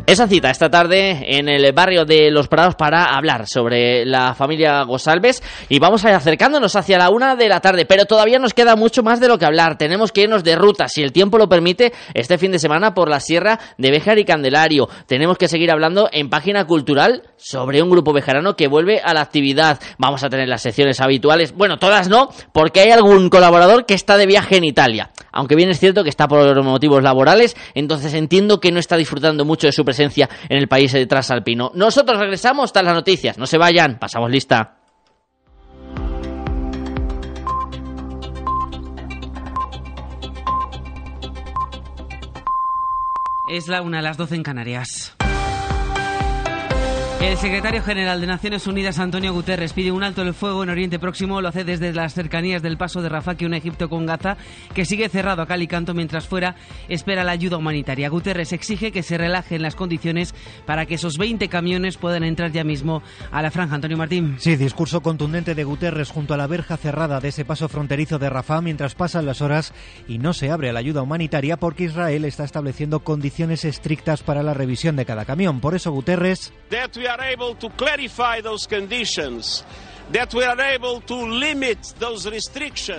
Esa cita esta tarde en el barrio de Los Prados para hablar sobre la familia Gosalves y vamos a acercándonos hacia la una de la tarde, pero todavía nos queda mucho más de lo que hablar. Tenemos que irnos de ruta, si el tiempo lo permite, este fin de semana por la Sierra de Béjar y Candelario. Tenemos que seguir hablando en página cultural sobre un grupo bejarano que vuelve a la actividad. Vamos a tener las secciones habituales, bueno, todas no, porque hay algún colaborador que está de viaje en Italia aunque bien es cierto que está por motivos laborales, entonces entiendo que no está disfrutando mucho de su presencia en el país de Trasalpino. Nosotros regresamos tras las noticias, no se vayan, pasamos lista. Es la una a las doce en Canarias. El secretario general de Naciones Unidas, Antonio Guterres, pide un alto el fuego en Oriente Próximo. Lo hace desde las cercanías del paso de Rafah, que un Egipto con Gaza, que sigue cerrado a cal y canto mientras fuera espera la ayuda humanitaria. Guterres exige que se relajen las condiciones para que esos 20 camiones puedan entrar ya mismo a la franja. Antonio Martín. Sí, discurso contundente de Guterres junto a la verja cerrada de ese paso fronterizo de Rafah mientras pasan las horas y no se abre la ayuda humanitaria porque Israel está estableciendo condiciones estrictas para la revisión de cada camión. Por eso Guterres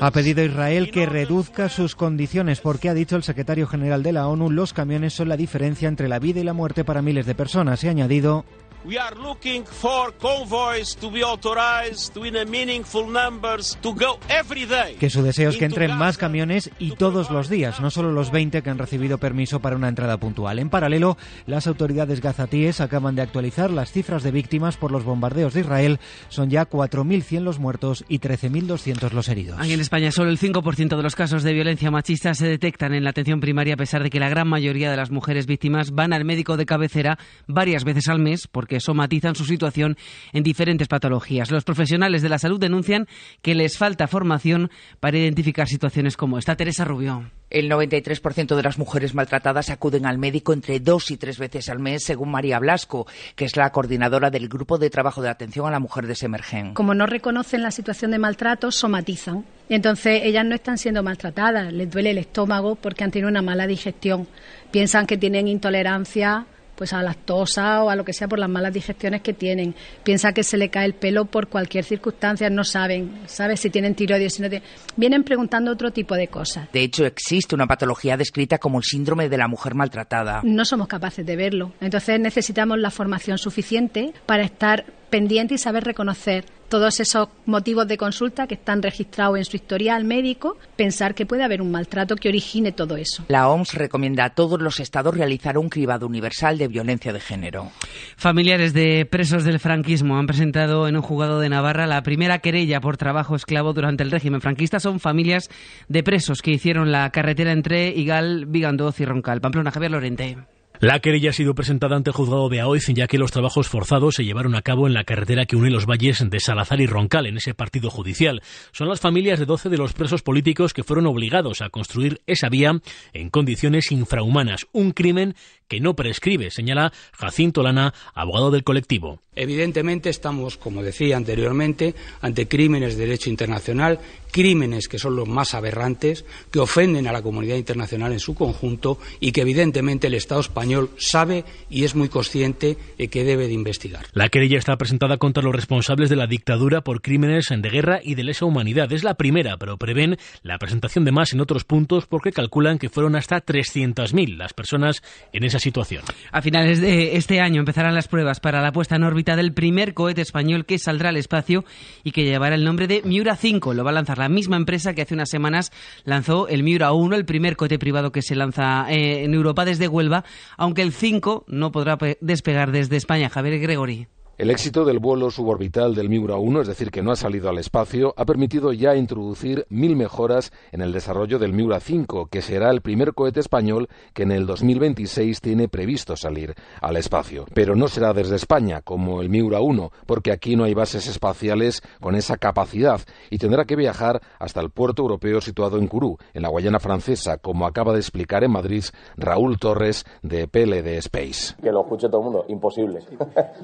ha pedido Israel que reduzca sus condiciones. Porque ha dicho el secretario general de la ONU los camiones son la diferencia entre la vida y la muerte para miles de personas. Y ha añadido We are looking for convoys to be authorized in a meaningful numbers to go every day. Que su deseo es que entren más camiones y todos los días, no solo los 20 que han recibido permiso para una entrada puntual. En paralelo, las autoridades gazatíes acaban de actualizar las cifras de víctimas por los bombardeos de Israel. Son ya 4.100 los muertos y 13.200 los heridos. Aquí en España, solo el 5% de los casos de violencia machista se detectan en la atención primaria, a pesar de que la gran mayoría de las mujeres víctimas van al médico de cabecera varias veces al mes porque que somatizan su situación en diferentes patologías. Los profesionales de la salud denuncian que les falta formación para identificar situaciones como esta. Teresa Rubio. El 93% de las mujeres maltratadas acuden al médico entre dos y tres veces al mes, según María Blasco, que es la coordinadora del Grupo de Trabajo de Atención a la Mujer de Semergen. Como no reconocen la situación de maltrato, somatizan. entonces ellas no están siendo maltratadas, les duele el estómago porque han tenido una mala digestión. Piensan que tienen intolerancia pues a lactosa o a lo que sea por las malas digestiones que tienen. Piensa que se le cae el pelo por cualquier circunstancia, no saben, ¿sabes? Si tienen tiroides, si no tienen... Vienen preguntando otro tipo de cosas. De hecho, existe una patología descrita como el síndrome de la mujer maltratada. No somos capaces de verlo. Entonces necesitamos la formación suficiente para estar pendiente y saber reconocer todos esos motivos de consulta que están registrados en su historial médico, pensar que puede haber un maltrato que origine todo eso. La OMS recomienda a todos los estados realizar un cribado universal de violencia de género. Familiares de presos del franquismo han presentado en un juzgado de Navarra la primera querella por trabajo esclavo durante el régimen franquista. Son familias de presos que hicieron la carretera entre Igal, Vigandoz y Roncal. Pamplona, Javier Lorente. La querella ha sido presentada ante el juzgado de Aoiz, ya que los trabajos forzados se llevaron a cabo en la carretera que une los valles de Salazar y Roncal, en ese partido judicial. Son las familias de 12 de los presos políticos que fueron obligados a construir esa vía en condiciones infrahumanas, un crimen que no prescribe, señala Jacinto Lana, abogado del colectivo. Evidentemente estamos, como decía anteriormente, ante crímenes de derecho internacional, crímenes que son los más aberrantes, que ofenden a la comunidad internacional en su conjunto y que evidentemente el Estado español sabe y es muy consciente de que debe de investigar. La querella está presentada contra los responsables de la dictadura por crímenes de guerra y de lesa humanidad. Es la primera, pero prevén la presentación de más en otros puntos porque calculan que fueron hasta 300.000 las personas en esa situación. A finales de este año empezarán las pruebas para la puesta en órbita del primer cohete español que saldrá al espacio y que llevará el nombre de Miura 5. Lo va a lanzar la misma empresa que hace unas semanas lanzó el Miura 1, el primer cohete privado que se lanza eh, en Europa desde Huelva, aunque el 5 no podrá despegar desde España. Javier Gregori. El éxito del vuelo suborbital del Miura 1, es decir, que no ha salido al espacio, ha permitido ya introducir mil mejoras en el desarrollo del Miura 5, que será el primer cohete español que en el 2026 tiene previsto salir al espacio. Pero no será desde España, como el Miura 1, porque aquí no hay bases espaciales con esa capacidad y tendrá que viajar hasta el puerto europeo situado en Kourou, en la Guayana francesa, como acaba de explicar en Madrid Raúl Torres de PLD Space. Que lo escuche todo el mundo, imposible.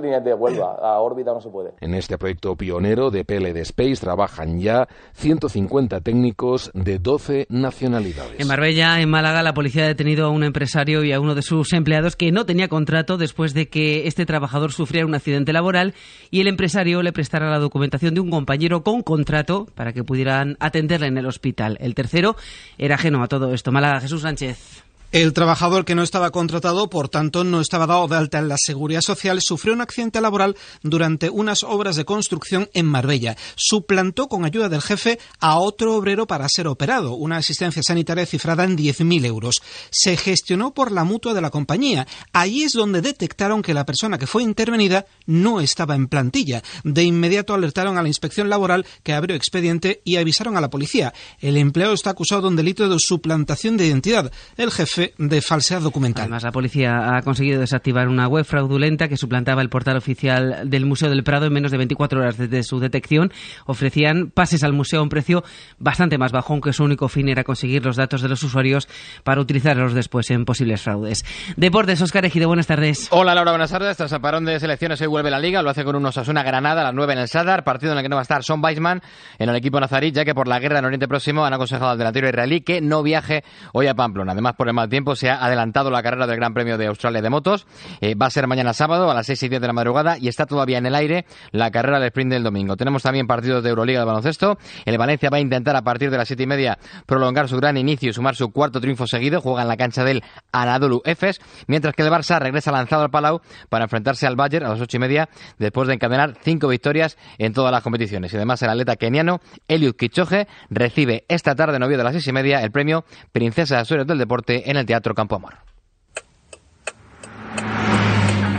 de Huelva, a órbita no se puede. En este proyecto pionero de PLD Space trabajan ya 150 técnicos de 12 nacionalidades. En Marbella, en Málaga, la policía ha detenido a un empresario y a uno de sus empleados que no tenía contrato después de que este trabajador sufriera un accidente laboral y el empresario le prestara la documentación de un compañero con contrato para que pudieran atenderle en el hospital. El tercero era ajeno a todo esto. Málaga, Jesús Sánchez. El trabajador que no estaba contratado, por tanto, no estaba dado de alta en la seguridad social, sufrió un accidente laboral durante unas obras de construcción en Marbella. Suplantó con ayuda del jefe a otro obrero para ser operado, una asistencia sanitaria cifrada en 10.000 euros. Se gestionó por la mutua de la compañía. Allí es donde detectaron que la persona que fue intervenida no estaba en plantilla. De inmediato alertaron a la inspección laboral que abrió expediente y avisaron a la policía. El empleado está acusado de un delito de suplantación de identidad. El jefe de falsedad documental. Además, la policía ha conseguido desactivar una web fraudulenta que suplantaba el portal oficial del Museo del Prado en menos de 24 horas desde su detección. Ofrecían pases al museo a un precio bastante más bajo, aunque su único fin era conseguir los datos de los usuarios para utilizarlos después en posibles fraudes. Deportes, Oscar Ejido, buenas tardes. Hola Laura, buenas tardes. Tras el parón de selecciones hoy vuelve la Liga, lo hace con un Osasuna Granada a las 9 en el Sadar, partido en el que no va a estar Son Weisman en el equipo nazarí, ya que por la guerra en Oriente Próximo han aconsejado al delantero israelí que no viaje hoy a Pamplona. Además, por el mal tiempo se ha adelantado la carrera del Gran Premio de Australia de motos. Eh, va a ser mañana sábado a las 6 y 10 de la madrugada y está todavía en el aire la carrera del sprint del domingo. Tenemos también partidos de Euroliga de baloncesto. El Valencia va a intentar a partir de las 7 y media prolongar su gran inicio y sumar su cuarto triunfo seguido. Juega en la cancha del Anadolu Efes, mientras que el Barça regresa lanzado al Palau para enfrentarse al Bayern a las 8 y media después de encadenar cinco victorias en todas las competiciones. Y además el atleta keniano Eliud Kichoge recibe esta tarde, novio de las 6 y media, el premio Princesa de Asturias del Deporte en el Teatro Campo Amor.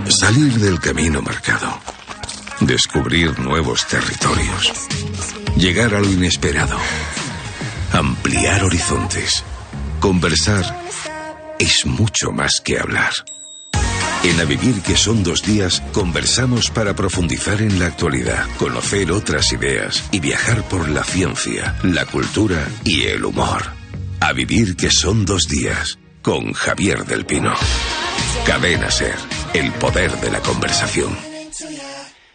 Salir del camino marcado. Descubrir nuevos territorios. Llegar a lo inesperado. Ampliar horizontes. Conversar es mucho más que hablar. En A Vivir que son dos días, conversamos para profundizar en la actualidad, conocer otras ideas y viajar por la ciencia, la cultura y el humor. A Vivir que son dos días, con Javier del Pino. Cadena Ser, el poder de la conversación.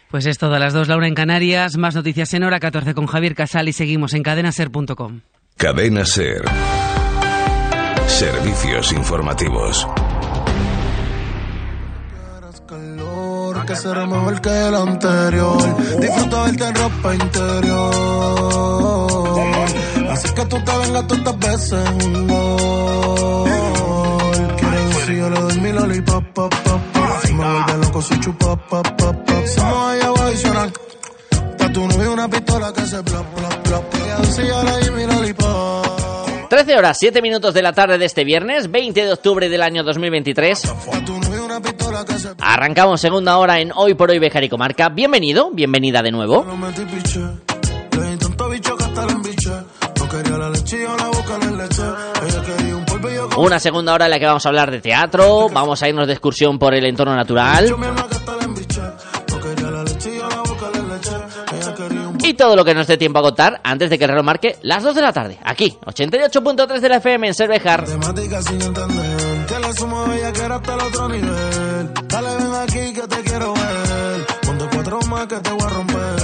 Pues es todo a las dos, Laura en Canarias, más noticias en hora 14 con Javier Casal y seguimos en cadenaser.com. Cadena Ser. Servicios informativos. que será mejor que el anterior. Disfruta verte en ropa interior. Así que tú te vengas todas estas veces un gol. Quiero decir, yo le doy mi lollipop, pop, pop, pop. Si me vuelve loco, soy chupa, pop, pop, pop. Somos allá abajo y suenan. Pa' tu novio una pistola que se plop, plop, plop. Ella dice, yo le doy mi lollipop. 13 horas, 7 minutos de la tarde de este viernes, 20 de octubre del año 2023. Arrancamos segunda hora en Hoy por Hoy Bejar y Comarca. Bienvenido, bienvenida de nuevo. Una segunda hora en la que vamos a hablar de teatro, vamos a irnos de excursión por el entorno natural. Y todo lo que nos dé tiempo a contar antes de que el reloj marque las 2 de la tarde. Aquí, 88.3 de la FM en Cervejar. Temática sin entender Que la suma bella que era hasta el otro nivel Dale ven aquí que te quiero ver Ponte cuatro más que te voy a romper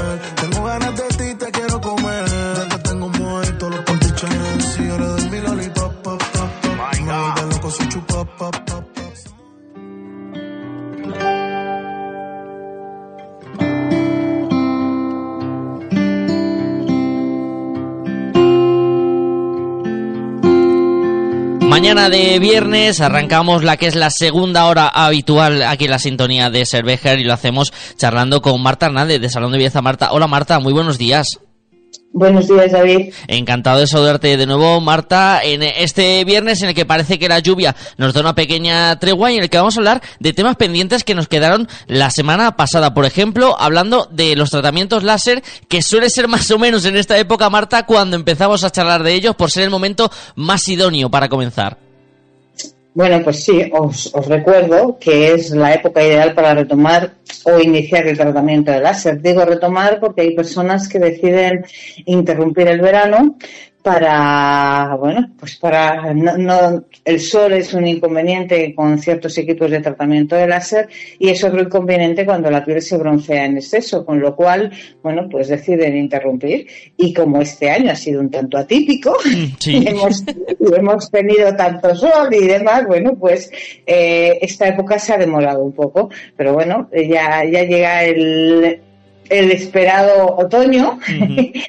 Mañana de viernes arrancamos la que es la segunda hora habitual aquí en la sintonía de Cervejer y lo hacemos charlando con Marta Hernández de Salón de Belleza. Marta, hola Marta, muy buenos días. Buenos días, David. Encantado de saludarte de nuevo, Marta, en este viernes en el que parece que la lluvia nos da una pequeña tregua y en el que vamos a hablar de temas pendientes que nos quedaron la semana pasada. Por ejemplo, hablando de los tratamientos láser, que suele ser más o menos en esta época, Marta, cuando empezamos a charlar de ellos, por ser el momento más idóneo para comenzar. Bueno, pues sí, os, os, recuerdo que es la época ideal para retomar o iniciar el tratamiento de láser. Digo retomar porque hay personas que deciden interrumpir el verano para, bueno, pues para, no, no, el sol es un inconveniente con ciertos equipos de tratamiento de láser y es otro inconveniente cuando la piel se broncea en exceso, con lo cual, bueno, pues deciden interrumpir y como este año ha sido un tanto atípico, sí. hemos, hemos tenido tanto sol y demás, bueno, pues eh, esta época se ha demorado un poco, pero bueno, ya, ya llega el, el esperado otoño. Uh -huh.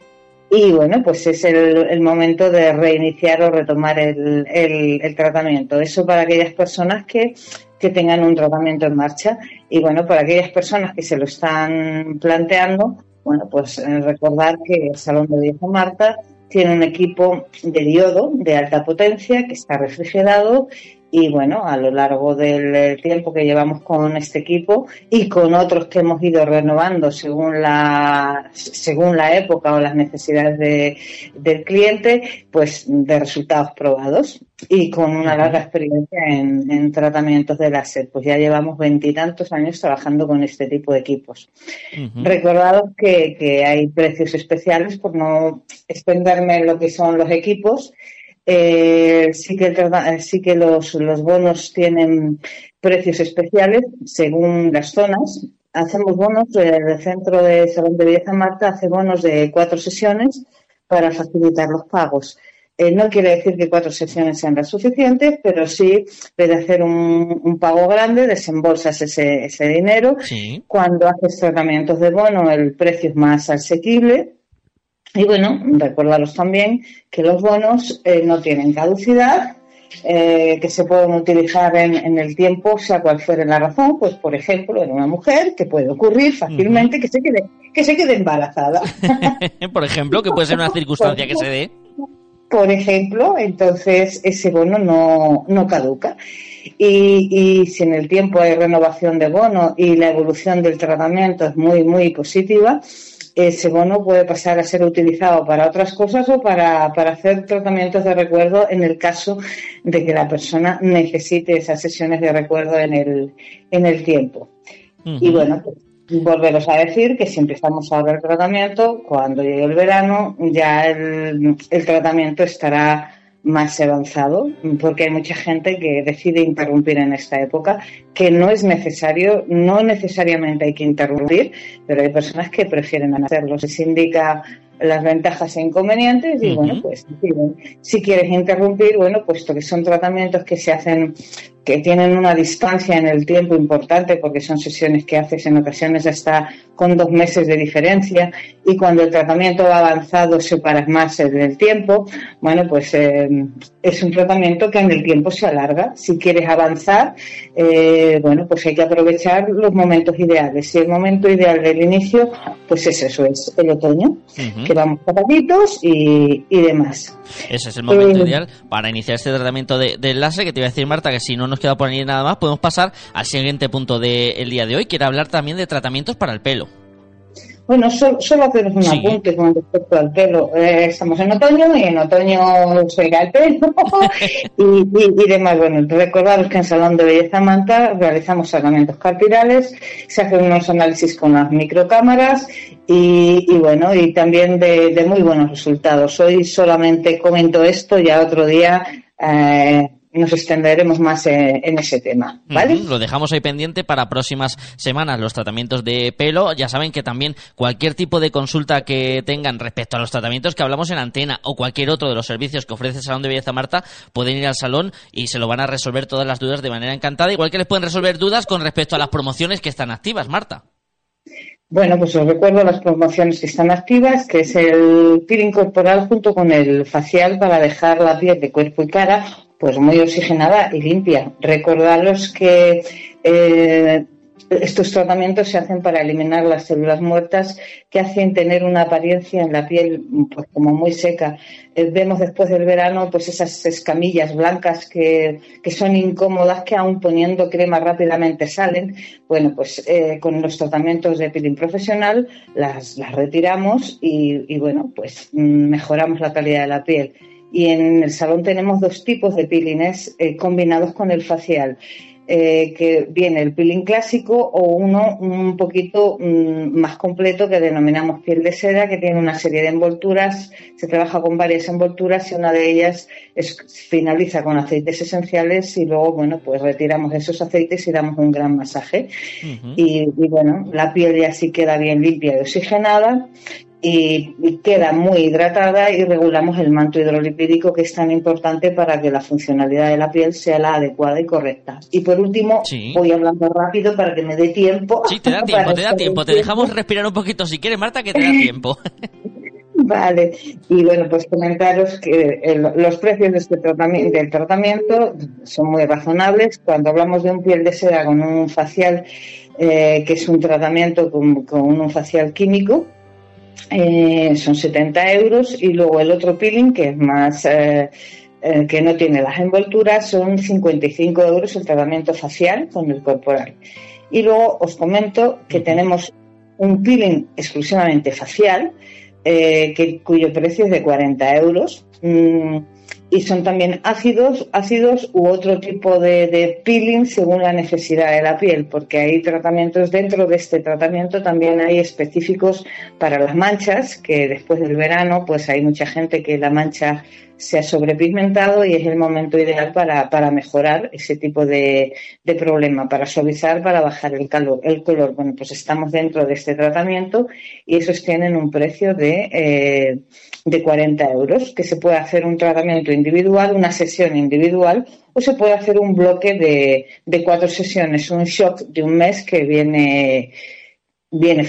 Y bueno, pues es el, momento de reiniciar o retomar el, tratamiento. Eso para aquellas personas que, que tengan un tratamiento en marcha. Y bueno, para aquellas personas que se lo están planteando, bueno, pues eh, recordar que el Salón de Viejo Marta tiene un equipo de diodo de alta potencia que está refrigerado y bueno, a lo largo del tiempo que llevamos con este equipo y con otros que hemos ido renovando según la, según la época o las necesidades de, del cliente, pues de resultados probados y con una larga experiencia en, tratamientos de láser. Pues ya llevamos veintitantos años trabajando con este tipo de equipos. Recordad que, que hay precios especiales por no extenderme en lo que son los equipos eh, sí que, eh, sí que los, los bonos tienen precios especiales según las zonas. Hacemos bonos, el centro de Salón de Belleza Marta hace bonos de cuatro sesiones para facilitar los pagos. Eh, no quiere decir que cuatro sesiones sean las suficientes, pero sí, de hacer un, un, pago grande, desembolsas ese, ese dinero. Cuando haces tratamientos de bono, el precio es más asequible y bueno, recordaros también que los bonos eh, no tienen caducidad, eh, que se pueden utilizar en, el tiempo, sea cual fuere la razón, pues por ejemplo, en una mujer, que puede ocurrir fácilmente que se quede, que se quede embarazada. por ejemplo, que puede ser una circunstancia que se dé. Por ejemplo, entonces ese bono no, no caduca. Y, y, si en el tiempo hay renovación de bono y la evolución del tratamiento es muy, muy positiva, ese bono puede pasar a ser utilizado para otras cosas o para, hacer tratamientos de recuerdo en el caso de que la persona necesite esas sesiones de recuerdo en el, en el tiempo. Y bueno, volveros a decir que si empezamos a ver tratamiento, cuando llegue el verano, ya el, el tratamiento estará más avanzado, porque hay mucha gente que decide interrumpir en esta época, que no es necesario, no necesariamente hay que interrumpir, pero hay personas que prefieren hacerlo. Se indica las ventajas e inconvenientes y bueno, pues si quieres interrumpir, bueno, puesto que son tratamientos que se hacen que tienen una distancia en el tiempo importante porque son sesiones que haces en ocasiones hasta con dos meses de diferencia y cuando el tratamiento va avanzado separas más en el tiempo, bueno, pues eh, es un tratamiento que en el tiempo se alarga. Si quieres avanzar, eh, bueno, pues hay que aprovechar los momentos ideales. Si el momento ideal del inicio, pues es eso, es el otoño, que vamos zapatitos y, y demás. Ese es el momento eh, ideal para iniciar este tratamiento de, de láser que te iba a decir Marta que si no nos queda por ahí nada más, podemos pasar al siguiente punto del día de hoy, que era hablar también de tratamientos para el pelo. Bueno, solo, solo un apunte con respecto al pelo. Eh, estamos en otoño y en otoño se cae el pelo y, demás. Bueno, recordaros que en Salón de Belleza Manta realizamos tratamientos capilares, se hacen unos análisis con las microcámaras y, bueno, y también de, muy buenos resultados. Hoy solamente comento esto, ya otro día eh, nos extenderemos más en, ese tema, ¿vale? lo dejamos ahí pendiente para próximas semanas, los tratamientos de pelo. Ya saben que también cualquier tipo de consulta que tengan respecto a los tratamientos que hablamos en antena o cualquier otro de los servicios que ofrece el Salón de Belleza Marta, pueden ir al salón y se lo van a resolver todas las dudas de manera encantada, igual que les pueden resolver dudas con respecto a las promociones que están activas, Marta. Bueno, pues os recuerdo las promociones que están activas, que es el peeling corporal junto con el facial para dejar la piel de cuerpo y cara pues muy oxigenada y limpia. Recordaros que eh, estos tratamientos se hacen para eliminar las células muertas que hacen tener una apariencia en la piel pues, como muy seca. Eh, vemos después del verano pues esas escamillas blancas que, son incómodas que aún poniendo crema rápidamente salen. Bueno, pues eh, con los tratamientos de peeling profesional las, las retiramos y, y bueno, pues mm, mejoramos la calidad de la piel y en el salón tenemos dos tipos de peelings eh, combinados con el facial. Eh, que viene el peeling clásico o uno un poquito mm, más completo que denominamos piel de seda, que tiene una serie de envolturas, se trabaja con varias envolturas y una de ellas finaliza con aceites esenciales y luego, bueno, pues retiramos esos aceites y damos un gran masaje. y, y, bueno, la piel ya sí queda bien limpia y oxigenada y, queda muy hidratada y regulamos el manto hidrolipídico que es tan importante para que la funcionalidad de la piel sea la adecuada y correcta. Y por último, voy hablando rápido para que me dé tiempo. Sí, te da tiempo, te da tiempo. Te dejamos respirar un poquito si quieres, Marta, que te da tiempo. Vale, y bueno, pues comentaros que los precios de este tratamiento, del tratamiento son muy razonables. Cuando hablamos de un piel de seda con un facial, eh, que es un tratamiento con, con un facial químico, eh, son 70 euros y luego el otro peeling que es más eh, eh, que no tiene las envolturas, son 55 euros el tratamiento facial con el corporal. Y luego os comento que tenemos un peeling exclusivamente facial, que, cuyo precio es de 40 euros. Mm, y son también ácidos, ácidos u otro tipo de, de, peeling según la necesidad de la piel, porque hay tratamientos dentro de este tratamiento también hay específicos para las manchas, que después del verano pues hay mucha gente que la mancha se ha sobrepigmentado y es el momento ideal para, para mejorar ese tipo de, de, problema, para suavizar, para bajar el, calor, el color. Bueno, pues estamos dentro de este tratamiento y esos tienen un precio de, eh, de 40 euros, que se puede hacer un tratamiento individual, una sesión individual o se puede hacer un bloque de, de cuatro sesiones, un shock de un mes que viene viene,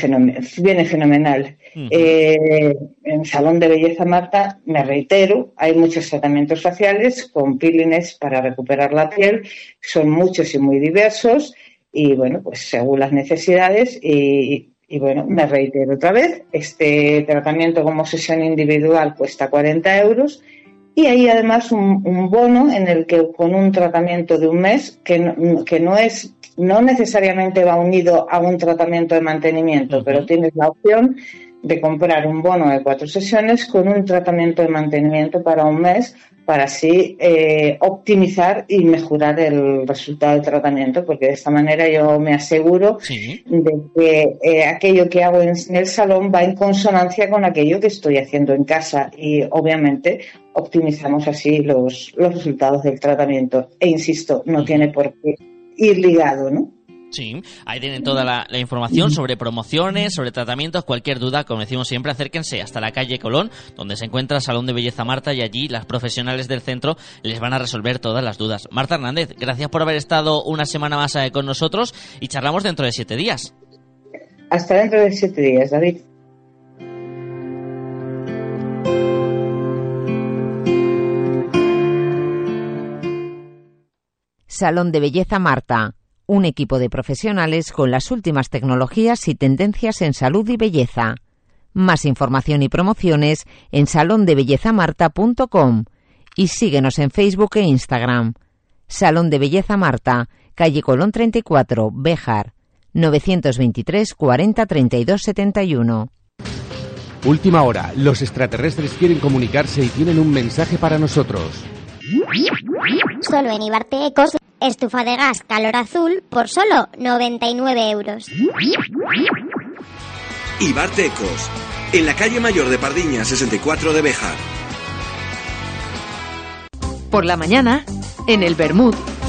eh, en Salón de Belleza Marta, me reitero, hay muchos tratamientos faciales con peelings para recuperar la piel, son muchos y muy diversos y bueno, pues según las necesidades y, y bueno, me reitero otra vez, este tratamiento como sesión individual cuesta 40 euros y hay además un, un, bono en el que con un tratamiento de un mes, que no, que no es, no necesariamente va unido a un tratamiento de mantenimiento, pero tienes la opción de comprar un bono de cuatro sesiones con un tratamiento de mantenimiento para un mes para así eh, optimizar y mejorar el resultado del tratamiento, porque de esta manera yo me aseguro sí. de que eh, aquello que hago en, en, el salón va en consonancia con aquello que estoy haciendo en casa y obviamente optimizamos así los, los resultados del tratamiento. E insisto, no tiene por qué ir ligado, ¿no? Sí, ahí tienen toda la, la, información sobre promociones, sobre tratamientos, cualquier duda, como decimos siempre, acérquense hasta la calle Colón, donde se encuentra el Salón de Belleza Marta y allí las profesionales del centro les van a resolver todas las dudas. Marta Hernández, gracias por haber estado una semana más eh, con nosotros y charlamos dentro de siete días. Hasta dentro de siete días, David. Salón de Belleza Marta un equipo de profesionales con las últimas tecnologías y tendencias en salud y belleza. Más información y promociones en salondebellezamarta.com y síguenos en Facebook e Instagram. Salón de Belleza Marta, calle Colón 34, Béjar, 923 40 32 71. Última hora. Los extraterrestres quieren comunicarse y tienen un mensaje para nosotros. Solo en Ibarte Ecos, estufa de gas calor azul por solo 99 euros. Ibarte Ecos, en la calle mayor de Pardiña 64 de Bejar. Por la mañana, en el Bermud,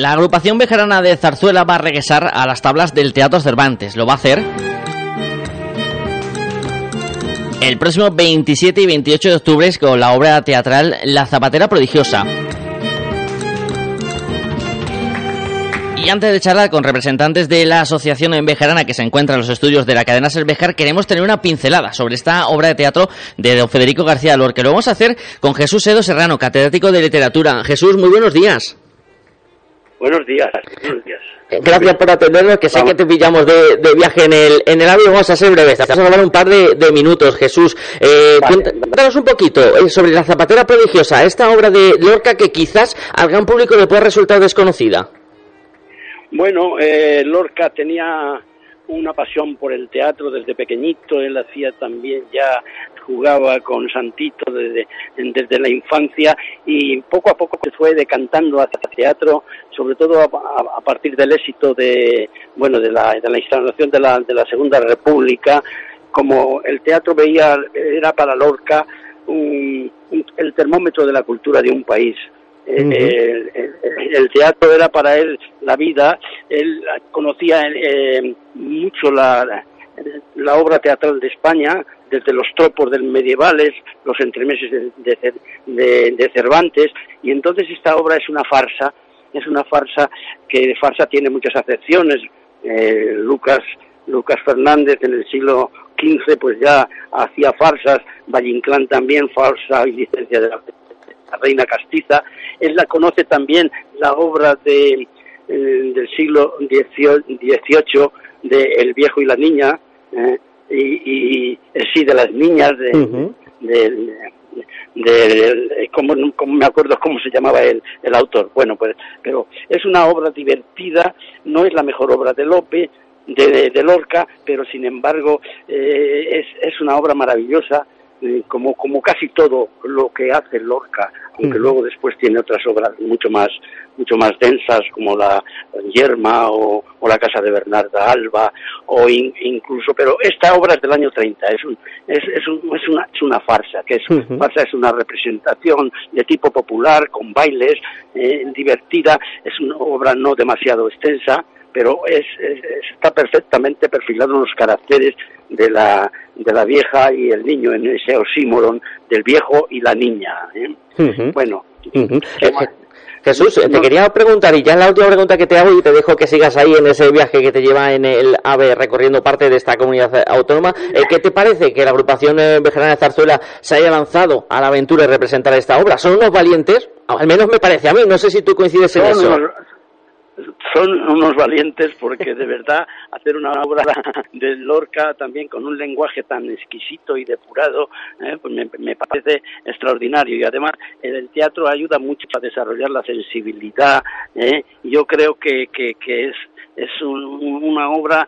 La agrupación bejarana de Zarzuela va a regresar a las tablas del Teatro Cervantes. Lo va a hacer el próximo 27 y 28 de octubre con la obra teatral La Zapatera Prodigiosa. Y antes de charlar con representantes de la Asociación en Bejarana que se encuentra en los estudios de la cadena Serbejar, queremos tener una pincelada sobre esta obra de teatro de don Federico García Lorque. Lo vamos a hacer con Jesús Edo Serrano, catedrático de literatura. Jesús, muy buenos días. Buenos días, buenos días. Gracias por atendernos, que sé Vamos. que te pillamos de, de, viaje en el, en el avión. Vamos a ser breves, vamos a hablar un par de, de minutos, Jesús. Eh, vale. Cuéntanos un poquito eh, sobre La Zapatera Prodigiosa, esta obra de Lorca que quizás al gran público le pueda resultar desconocida. Bueno, eh, Lorca tenía una pasión por el teatro desde pequeñito, él hacía también ya jugaba con Santito desde, desde la infancia y poco a poco se fue decantando hacia el teatro, sobre todo a, a, a partir del éxito de, bueno, de la, de la instalación de la, de la Segunda República, como el teatro veía, era para Lorca un, un, el termómetro de la cultura de un país. Uh -huh. el, el, el, teatro era para él la vida, él conocía eh, mucho la, la obra teatral de España, desde los tropos del medievales, los entremeses de, de, de, Cervantes, y entonces esta obra es una farsa, es una farsa que de farsa tiene muchas acepciones. Eh, Lucas, Lucas Fernández en el siglo XV pues ya hacía farsas, Valle Inclán también, falsa y licencia de la, la reina castiza. Él la conoce también la obra de, eh, del siglo XVIII de El viejo y la niña, eh, y, y sí, de las niñas, de, del- de, como, como me acuerdo cómo se llamaba el, el autor. Bueno, pues, pero es una obra divertida, no es la mejor obra de Lope, de, de, de Lorca, pero sin embargo eh, es, es una obra maravillosa, eh, como, como casi todo lo que hace Lorca, aunque luego después tiene otras obras mucho más mucho más densas como la Yerma o, o la casa de Bernarda Alba o in- incluso pero esta obra es del año 30 es un, es, es, un- es una es una farsa que es farsa es una representación de tipo popular con bailes eh, divertida es una obra no demasiado extensa pero es, es- es- está perfectamente perfilado en los caracteres de la de la vieja y el niño en ese oxímoron del viejo y la niña ¿eh? Bueno Ujú. ¿qué Eh? Jesús, eh, te No. quería preguntar, y ya es la última pregunta que te hago y te dejo que sigas ahí en ese viaje que te lleva en el AVE recorriendo parte de esta comunidad eh, autónoma. Eh, ¿Qué te parece que la agrupación eh, vejerana de Zarzuela se haya lanzado a la aventura de representar esta obra? ¿Son unos valientes? Al menos me parece a mí, no sé si tú coincides en eso. Son unos valientes porque de verdad hacer una obra de Lorca también con un lenguaje tan exquisito y depurado eh, pues me, me parece extraordinario. Y además el teatro ayuda mucho a desarrollar la sensibilidad eh, yo creo que, que es es un- una obra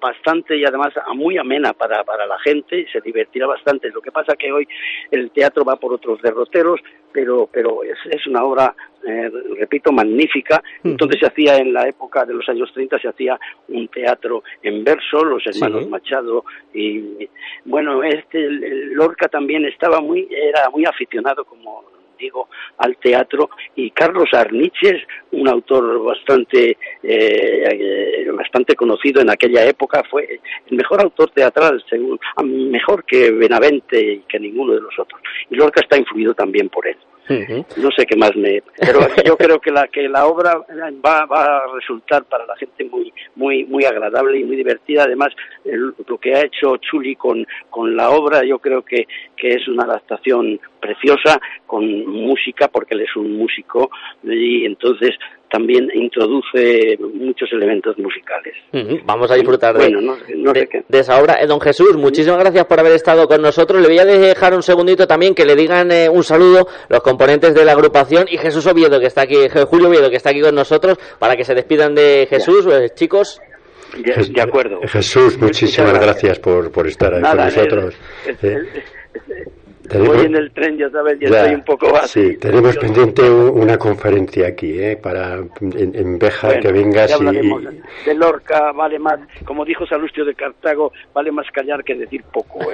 bastante y además muy amena para, para la gente y se divertirá bastante. Lo que pasa que hoy el teatro va por otros derroteros, pero, pero es, es una obra, eh, repito, magnífica. Entonces se hacía en la época de los años 30, se hacía un teatro en verso, los hermanos Sí. Machado y bueno, este Lorca también estaba muy, era muy aficionado como digo, al teatro y Carlos Arniches, un autor bastante eh, bastante conocido en aquella época, fue el mejor autor teatral, según, mejor que Benavente y que ninguno de los otros. Y Lorca está influido también por él. No sé qué más me... Pero yo creo que la que la obra va, va a resultar para la gente muy muy muy agradable y muy divertida. Además, el- lo que ha hecho Chuli con, con la obra yo creo que, que es una adaptación preciosa con música, porque él es un músico y entonces también introduce muchos elementos musicales. Vamos a disfrutar de, Bueno, no, no sé qué. de esa obra. Eh, don Jesús, muchísimas gracias por haber estado con nosotros. Le voy a dejar un segundito también que le digan eh, un saludo los componentes de la agrupación y Jesús Oviedo, que está aquí, Je- Julio Oviedo, que está aquí con nosotros, para que se despidan de Jesús. Eh, chicos, De, de acuerdo. Jesús, muchísimas gracias por, por estar ahí Nada, con nosotros. eh, Eh, Voy tenemos- en el tren, ya sabes, ya, ya, estoy un poco sí, tenemos pendiente una conferencia aquí, eh, para en, en Bueno, que vengas y, y- De Lorca vale más, como dijo Salustio de Cartago, vale más callar que decir poco.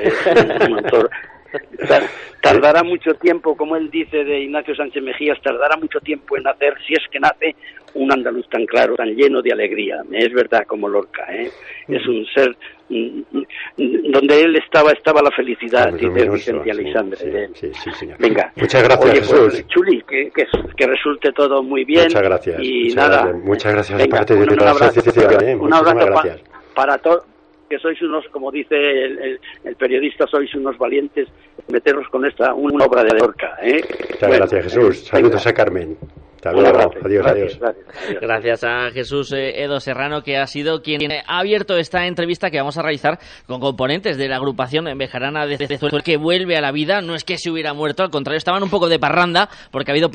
Tar- Tardará mucho tiempo, como él dice de Ignacio Sánchez Mejías, tardará mucho tiempo en hacer, si es que nace, un andaluz tan claro, tan lleno de alegría. Es verdad, como Lorca. ¿eh? Es un ser donde él estaba, estaba la felicidad, dice luminoso, Vicente sí, Alexandre. sí, sí, señor. Venga. Muchas gracias, Oye, pues, Jesús. Chuli, que, que, que resulte todo muy bien. Muchas gracias. Y muchas nada. gracias, muchas gracias de Venga, parte de toda la abrazo. asociación, eh, Un abrazo pa- para todos, que sois unos, como dice el, el- el periodista, sois unos valientes, meteros con esta, una obra de Lorca. ¿eh? Muchas Bueno, gracias, Jesús. venga. Saludos a Carmen. Hasta Un luego. abrazo. Adiós, Gracias, adiós. gracias. Gracias a Jesús eh, Edo Serrano, que ha sido quien ha abierto esta entrevista que vamos a realizar con componentes de la agrupación Bejarana de Cezuelo, que vuelve a la vida. No es que se hubiera muerto, al contrario, estaban un poco de parranda, porque ha habido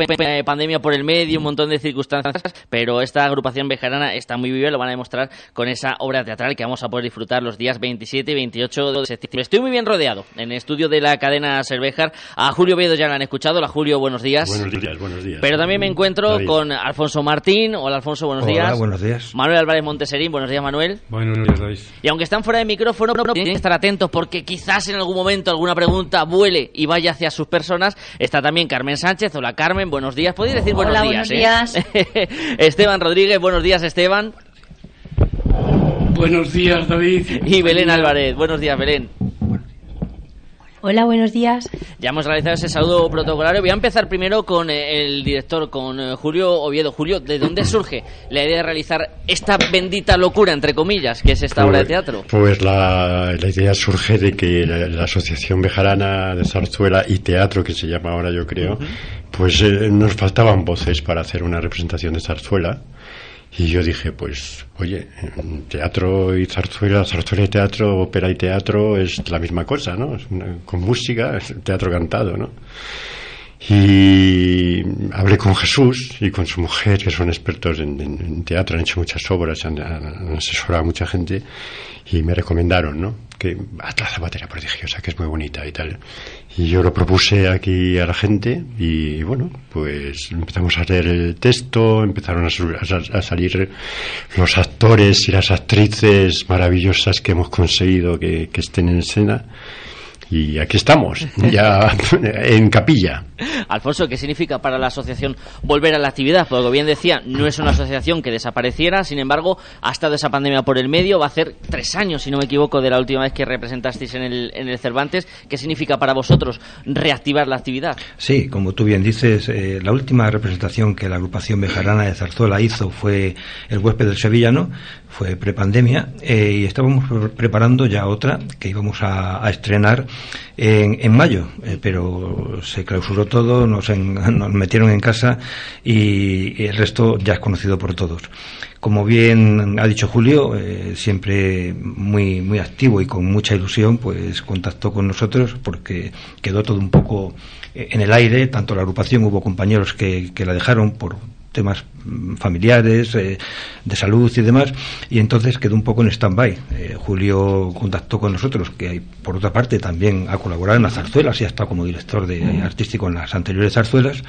pandemia por el medio, un montón de circunstancias, pero esta agrupación Bejarana está muy viva y lo van a demostrar con esa obra teatral que vamos a poder disfrutar los días 27 y 28 de septiembre. Estoy muy bien rodeado en el estudio de la cadena Cervejar. A Julio Vedo ya lo han escuchado. Hola, Julio, buenos días. Buenos días, buenos días. Pero también me encuentro David. con Alfonso Martín. Hola, Alfonso, buenos Hola, días. buenos días. Manuel Álvarez Monteserín, buenos días, Manuel. Buenos días, David. Y aunque están fuera de micrófono, tienen que estar atentos porque quizás en algún momento alguna pregunta vuele y vaya hacia sus personas. Está también Carmen Sánchez. Hola, Carmen, buenos días. Podéis decir buenos Hola, días, buenos ¿eh? Esteban Rodríguez, buenos días, Esteban. Buenos días, David. Y Belén Álvarez. Buenos días, Belén. Hola, buenos días. Ya hemos realizado ese saludo protocolario. Voy a empezar primero con eh, el director, con eh, Julio Oviedo. Julio, ¿de dónde surge la idea de realizar esta bendita locura, entre comillas, que es esta obra de teatro? Pues la, la idea surge de que la, la Asociación Bejarana de Zarzuela y Teatro, que se llama ahora yo creo, pues eh, nos faltaban voces para hacer una representación de zarzuela. Y yo dije, pues, oye, teatro y zarzuela, zarzuela y teatro, ópera y teatro es la misma cosa, ¿no? Con música, es teatro cantado, ¿no? Y hablé con Jesús y con su mujer, que son expertos en, teatro, han hecho muchas obras, han, asesorado a mucha gente, y me recomendaron, ¿no? Que haz la zapatería prodigiosa, que es muy bonita y tal. Y yo lo propuse aquí a la gente, y bueno, pues empezamos a leer el texto, empezaron a, salir los actores y las actrices maravillosas que hemos conseguido que estén en escena. Y aquí estamos, ya en capilla. Alfonso, ¿qué significa para la asociación volver a la actividad? Porque como bien decía, no es una asociación que desapareciera, sin embargo, ha estado esa pandemia por el medio, va a hacer tres años, si no me equivoco, de la última vez que representasteis en el, en el Cervantes. ¿Qué significa para vosotros reactivar la actividad? Sí, como tú bien dices, eh, la última representación que la agrupación bejarana de Zarzuela hizo fue El huésped del sevillano, fue prepandemia, eh, y estábamos pre- preparando ya otra que íbamos a, a estrenar en, en mayo, eh, pero se clausuró todo, nos, en- nos metieron en casa y el resto ya es conocido por todos. Como bien ha dicho Julio, eh, siempre muy, muy activo y con mucha ilusión, pues contactó con nosotros porque quedó todo un poco eh, en el aire, tanto la agrupación, hubo compañeros que, que la dejaron por temas mm, familiares, eh, de salud y demás, y entonces quedó un poco en stand-by. Eh, Julio contactó con nosotros, que por otra parte también ha colaborado en las zarzuelas y ha estado como director de artístico en las anteriores zarzuelas,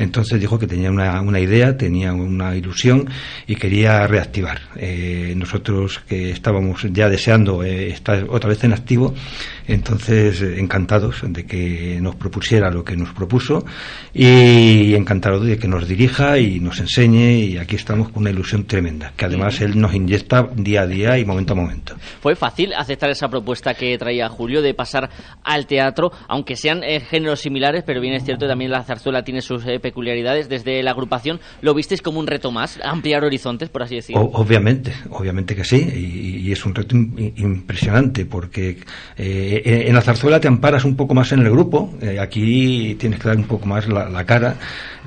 entonces dijo que tenía una, una idea, tenía una ilusión y quería reactivar. Eh, nosotros que estábamos ya deseando eh, estar otra vez en activo, entonces encantados de que nos propusiera lo que nos propuso y encantados de que nos dirija y nos enseñe y aquí estamos con una ilusión tremenda, que además él nos inyecta día a día y momento a momento. ¿Fue fácil aceptar esa propuesta que traía Julio de pasar al teatro, aunque sean eh, géneros similares, pero bien es cierto también la zarzuela tiene sus eh, peculiaridades? Desde la agrupación, ¿lo visteis como un reto más? ¿Ampliar horizontes, por así decirlo? O- obviamente, obviamente que sí, y, y es un reto im- impresionante porque eh, en, la zarzuela te amparas un poco más en el grupo, eh, aquí tienes que dar un poco más la, la cara,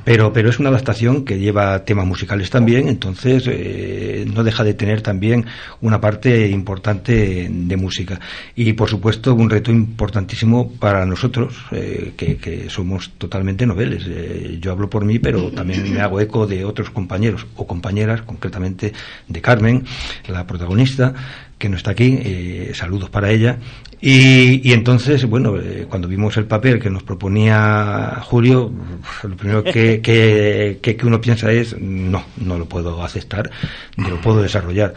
pero, pero es una adaptación que lleva temas musicales también, entonces eh, no deja de tener también una parte importante de música. Y por supuesto un reto importantísimo para nosotros, eh, que, que somos totalmente noveles. Eh, yo hablo por mí, pero también me hago eco de otros compañeros o compañeras, concretamente de Carmen, la protagonista, que no está aquí, eh, saludos para ella. Y, y entonces, bueno, eh, cuando vimos el papel que nos proponía Julio, lo primero que, que, que- que uno piensa es, no, no lo puedo aceptar, ni lo puedo desarrollar.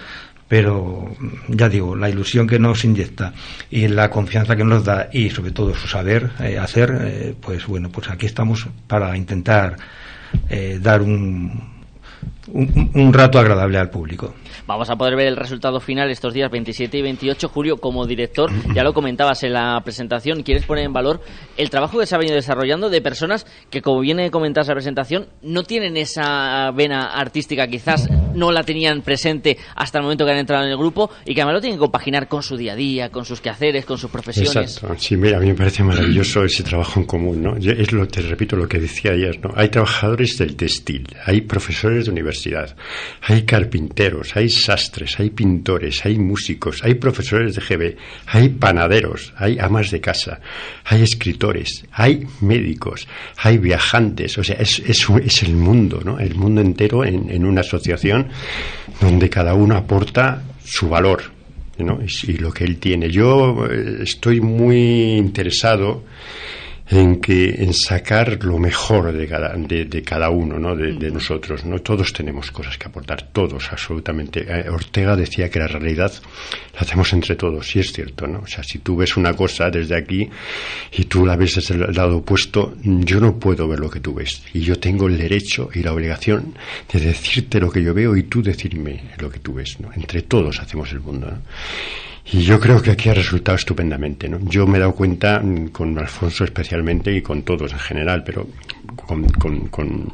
Pero ya digo, la ilusión que nos inyecta y la confianza que nos da y sobre todo su saber eh, hacer, eh, pues bueno, pues aquí estamos para intentar eh, dar un, un, un rato agradable al público. Vamos a poder ver el resultado final estos días 27 y 28. Julio, como director, ya lo comentabas en la presentación, ¿quieres poner en valor el trabajo que se ha venido desarrollando de personas que, como viene comentar la presentación, no tienen esa vena artística, quizás no la tenían presente hasta el momento que han entrado en el grupo y que además lo tienen que compaginar con su día a día, con sus quehaceres, con sus profesiones? Exacto. Sí, mira, a mí me parece maravilloso ese trabajo en común, ¿no? Es lo, te repito lo que decía ayer, ¿no? Hay trabajadores del textil, hay profesores de universidad, hay carpinteros, hay sastres, hay pintores, hay músicos, hay profesores de GB, hay panaderos, hay amas de casa, hay escritores, hay médicos, hay viajantes, o sea, es, el mundo, ¿no? El mundo entero en, una asociación donde cada uno aporta su valor. y lo que él tiene. Yo eh, estoy muy interesado en que en sacar lo mejor de cada, de, cada uno ¿no? de, nosotros no todos tenemos cosas que aportar todos absolutamente. Eh, Ortega decía que la realidad la hacemos entre todos y es cierto no o sea si tú ves una cosa desde aquí y tú la ves desde el lado opuesto yo no puedo ver lo que tú ves. Y yo tengo el derecho y la obligación de decirte lo que yo veo y tú decirme lo que tú ves no entre todos hacemos el mundo ¿no? Y yo creo que aquí ha resultado estupendamente. ¿no? Yo me he dado cuenta, mm, con Alfonso especialmente y con todos en general, pero con, con, con,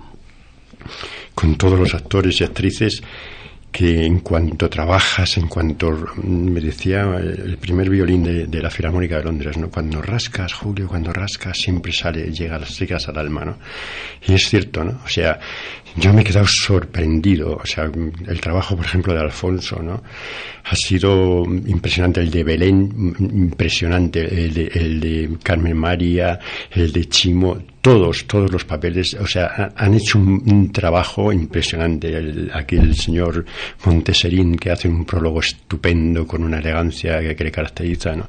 todos los actores y actrices, que en cuanto trabajas, en cuanto mm, me decía el primer violín de, la Filarmónica de Londres, ¿no? Cuando rascas, Julio, cuando rascas, siempre sale, llegas, llegas al alma, ¿no? Y es cierto, ¿no? O sea, yo me he quedado sorprendido, o sea, el trabajo, por ejemplo, de Alfonso, ¿no? Ha sido impresionante, el de Belén, impresionante, el de, el de Carmen María, el de Chimo, todos, todos los papeles, o sea, han hecho un, trabajo impresionante. aquí el señor Monteserín, que hace un prólogo estupendo con una elegancia que, le caracteriza, ¿no?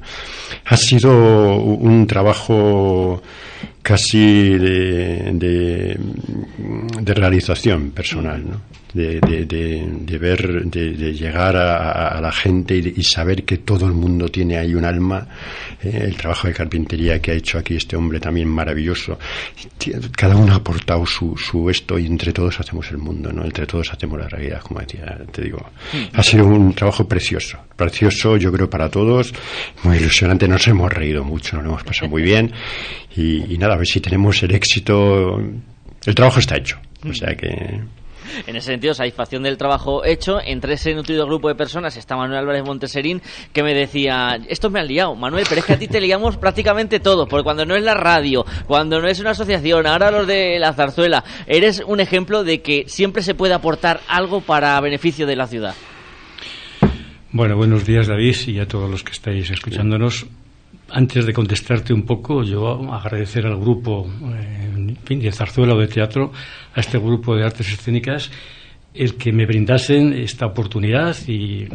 Ha sido un trabajo casi de, de, realización personal, ¿no? De, de, de, ver, de, llegar a, la gente y, saber que todo el mundo tiene ahí un alma. Eh, el trabajo de carpintería que ha hecho aquí este hombre también maravilloso. Cada uno ha aportado su, su esto y entre todos hacemos el mundo, ¿no? Entre todos hacemos la realidad, como decía, te digo. Ha sido un trabajo precioso, precioso yo creo para todos, muy ilusionante, nos hemos reído mucho, nos hemos pasado muy bien y, y nada, a ver si tenemos el éxito. El trabajo está hecho, o sea que en ese sentido, satisfacción del trabajo hecho. Entre ese nutrido grupo de personas está Manuel Álvarez Monteserín, que me decía, esto me han liado, Manuel, pero es que a ti te liamos prácticamente todo, porque cuando no es la radio, cuando no es una asociación, ahora los de la zarzuela, eres un ejemplo de que siempre se puede aportar algo para beneficio de la ciudad. Bueno, buenos días David y a todos los que estáis escuchándonos. Antes de contestarte un poco, yo agradecer al grupo eh, de zarzuela o de teatro, a este grupo de artes escénicas, el que me brindasen esta oportunidad y,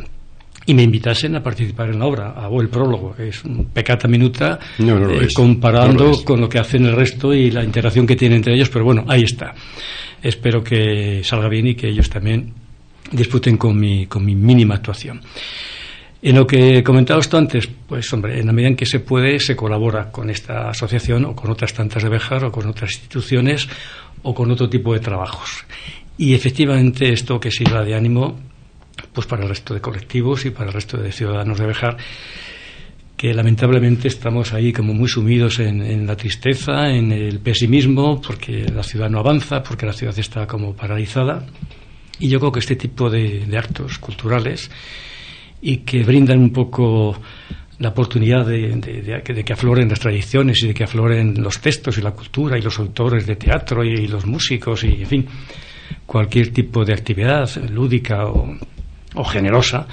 me invitasen a participar en la obra. Hago el prólogo, es un pecata minuta eh, comparando con lo que hacen el resto y la interacción que tienen entre ellos, pero bueno, ahí está. Espero que salga bien y que ellos también disfruten con mi, con mi mínima actuación. En lo que comentaba esto antes, pues hombre, en la medida en que se puede, se colabora con esta asociación o con otras tantas de Bejar o con otras instituciones o con otro tipo de trabajos. Y efectivamente esto que sirva de ánimo pues para el resto de colectivos y para el resto de ciudadanos de Bejar que lamentablemente estamos ahí como muy sumidos en, la tristeza, en el pesimismo, porque la ciudad no avanza, porque la ciudad está como paralizada. Y yo creo que este tipo de actos culturales y que brindan un poco la oportunidad de, que afloren las tradiciones y de que afloren los textos y la cultura y los autores de teatro y, los músicos y, en fin, cualquier tipo de actividad lúdica o, o generosa,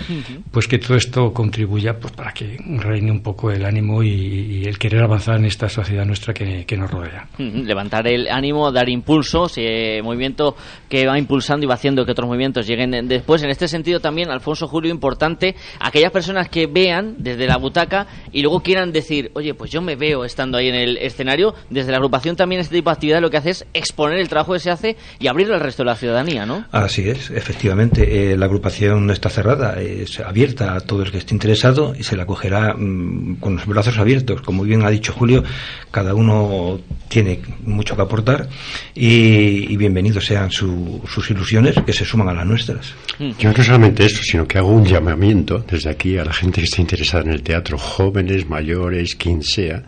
pues que todo esto contribuya pues, para que reine un poco el ánimo y, el querer avanzar en esta sociedad nuestra que, nos rodea. Levantar el ánimo, dar impulso, ese movimiento que va impulsando y va haciendo que otros movimientos lleguen después. En este sentido también, Alfonso Julio, importante, aquellas personas que vean desde la butaca y luego quieran decir, oye, pues yo me veo estando ahí en el escenario, desde la agrupación también este tipo de actividad lo que hace es exponer el trabajo que se hace y abrirlo al resto de la ciudadanía, ¿no? Así es, efectivamente. Eh, la agrupación no está cerrada, es abierta a todo el que esté interesado y se la acogerá mm, con los brazos abiertos. Como bien ha dicho Julio, cada uno tiene mucho que aportar y, bienvenidos sean sus ilusiones que se suman a las nuestras. Yo no solamente eso, sino que hago un llamamiento desde aquí a la gente que esté interesada en el teatro, jóvenes, mayores, quien sea,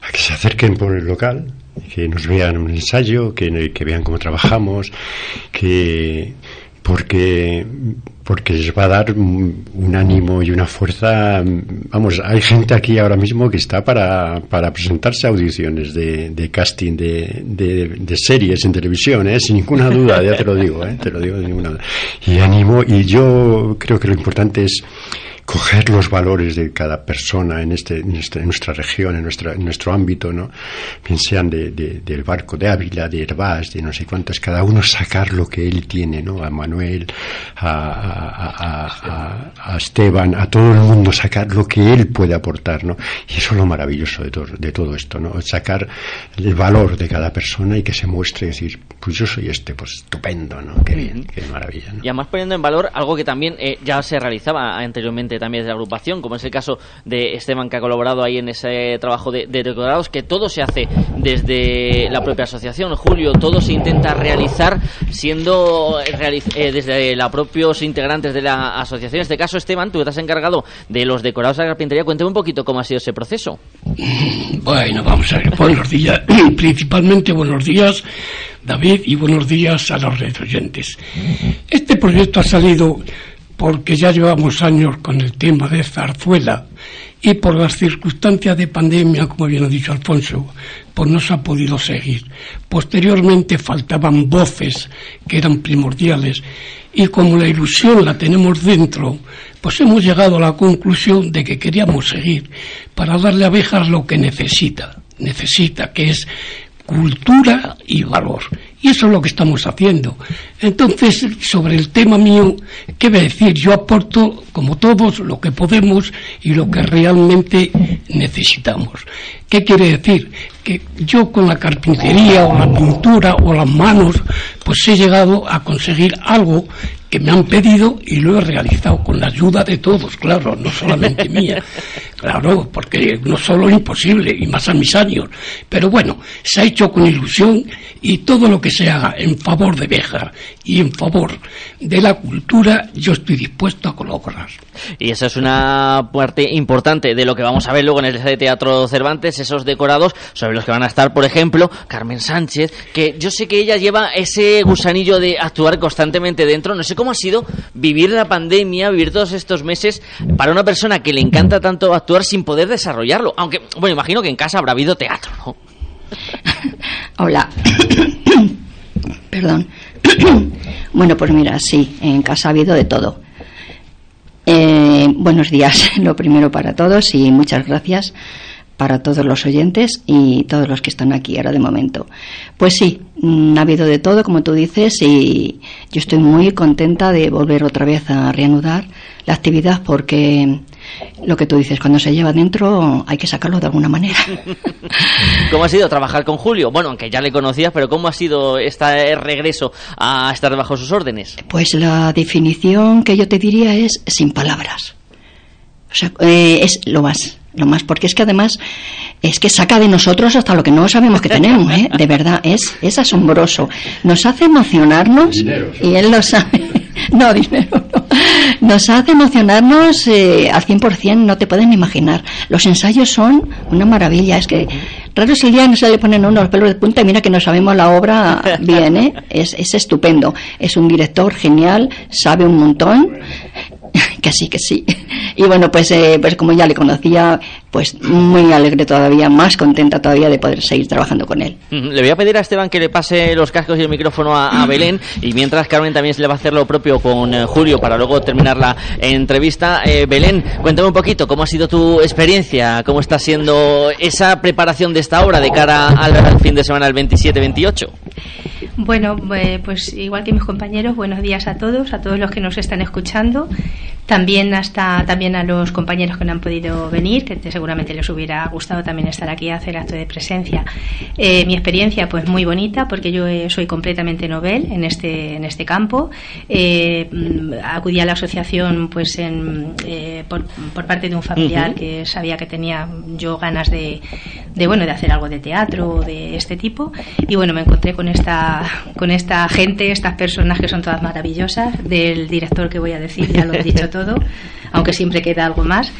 a que se acerquen por el local, que nos vean un ensayo, que, que vean cómo trabajamos, que porque porque les va a dar un ánimo y una fuerza. Vamos, hay gente aquí ahora mismo que está para, para presentarse a audiciones de, de casting de, de, series en televisión, ¿eh? sin ninguna duda, ya te lo digo, ¿eh? te lo digo de ninguna duda. Y ánimo, y yo creo que lo importante es coger los valores de cada persona en, este, en, este, en nuestra región, en, nuestra, en nuestro ámbito, ¿no? bien sean de, de, del barco de Ávila, de Herbás, de no sé cuántos, cada uno sacar lo que él tiene, ¿no? a Manuel, a, a, a, a, Esteban, a todo el mundo sacar lo que él puede aportar. ¿no? Y eso es lo maravilloso de todo, de todo esto, ¿no? sacar el valor de cada persona y que se muestre y decir, pues yo soy este, pues estupendo, ¿no? qué bien, qué maravilla. ¿no? Y además poniendo en valor algo que también eh, ya se realizaba anteriormente también de la agrupación, como es el caso de Esteban que ha colaborado ahí en ese trabajo de, de decorados, que todo se hace desde la propia asociación. Julio, todo se intenta realizar siendo eh, desde los propios integrantes de la asociación. En este caso, Esteban, tú estás encargado de los decorados de la carpintería. Cuéntame un poquito cómo ha sido ese proceso. Bueno, vamos a ver. Buenos días. Principalmente buenos días, David, y buenos días a los redes. Este proyecto ha salido porque ya llevamos años con el tema de zarzuela y por las circunstancias de pandemia, como bien ha dicho Alfonso, pues no se ha podido seguir. Posteriormente faltaban voces que eran primordiales y como la ilusión la tenemos dentro, pues hemos llegado a la conclusión de que queríamos seguir para darle a abejas lo que necesita, necesita que es cultura y valor. Y eso es lo que estamos haciendo. Entonces, sobre el tema mío, ¿qué voy a decir? Yo aporto, como todos, lo que podemos y lo que realmente necesitamos. ¿Qué quiere decir? Que yo con la carpintería o la pintura o las manos, pues he llegado a conseguir algo que me han pedido y lo he realizado con la ayuda de todos, claro, no solamente mía, claro, porque no solo es imposible, y más a mis años, pero bueno, se ha hecho con ilusión y todo lo que se haga en favor de Béjar y en favor de la cultura, yo estoy dispuesto a colaborar. Y esa es una parte importante de lo que vamos a ver luego en el Teatro Cervantes, esos decorados sobre los que van a estar, por ejemplo, Carmen Sánchez, que yo sé que ella lleva ese gusanillo de actuar constantemente dentro, no sé cómo ha sido vivir la pandemia, vivir todos estos meses. Para una persona que le encanta tanto actuar sin poder desarrollarlo. Aunque, bueno, imagino que en casa habrá habido teatro, ¿no? Hola. Perdón. bueno, pues mira, sí, en casa ha habido de todo. Eh, buenos días, lo primero para todos y muchas gracias para todos los oyentes y todos los que están aquí ahora de momento. Pues sí, mm, ha habido de todo, como tú dices, y yo estoy muy contenta de volver otra vez a reanudar la actividad porque lo que tú dices, cuando se lleva dentro hay que sacarlo de alguna manera. ¿Cómo ha sido trabajar con Julio? Bueno, aunque ya le conocías, pero ¿cómo ha sido este regreso a estar bajo sus órdenes? Pues la definición que yo te diría es sin palabras. O sea, eh, es lo más lo más, porque es que además es que saca de nosotros hasta lo que no sabemos que tenemos, ¿eh? de verdad, es, es asombroso. Nos hace emocionarnos y él lo sabe. No, dinero no. Nos hace emocionarnos eh, al 100%, no te pueden imaginar. Los ensayos son una maravilla, es que raro el día no se le ponen unos pelos de punta y mira que no sabemos la obra bien, ¿eh? es, es estupendo. Es un director genial, sabe un montón que sí, que sí. Y bueno, pues, eh, pues como ya le conocía, pues muy alegre todavía, más contenta todavía de poder seguir trabajando con él. Le voy a pedir a Esteban que le pase los cascos y el micrófono a, a Belén y mientras Carmen también se le va a hacer lo propio con eh, Julio para luego terminar la entrevista. Eh, Belén, cuéntame un poquito cómo ha sido tu experiencia, cómo está siendo esa preparación de esta obra de cara al, al fin de semana del 27-28. Bueno, eh, pues igual que mis compañeros, buenos días a todos, a todos los que nos están escuchando. También hasta también a los compañeros que no han podido venir, que seguramente les hubiera gustado también estar aquí a hacer acto de presencia. Eh, mi experiencia, pues muy bonita, porque yo eh, soy completamente novel en este en este campo. Eh, mm, acudí a la asociación, pues en, eh, por, por, parte de un familiar uh -huh. que sabía que tenía yo ganas de, de bueno de hacer algo de teatro de este tipo y bueno me encontré con esta con esta gente, estas personas que son todas maravillosas, del director que voy a decir ya lo he dicho todo, aunque siempre queda algo más.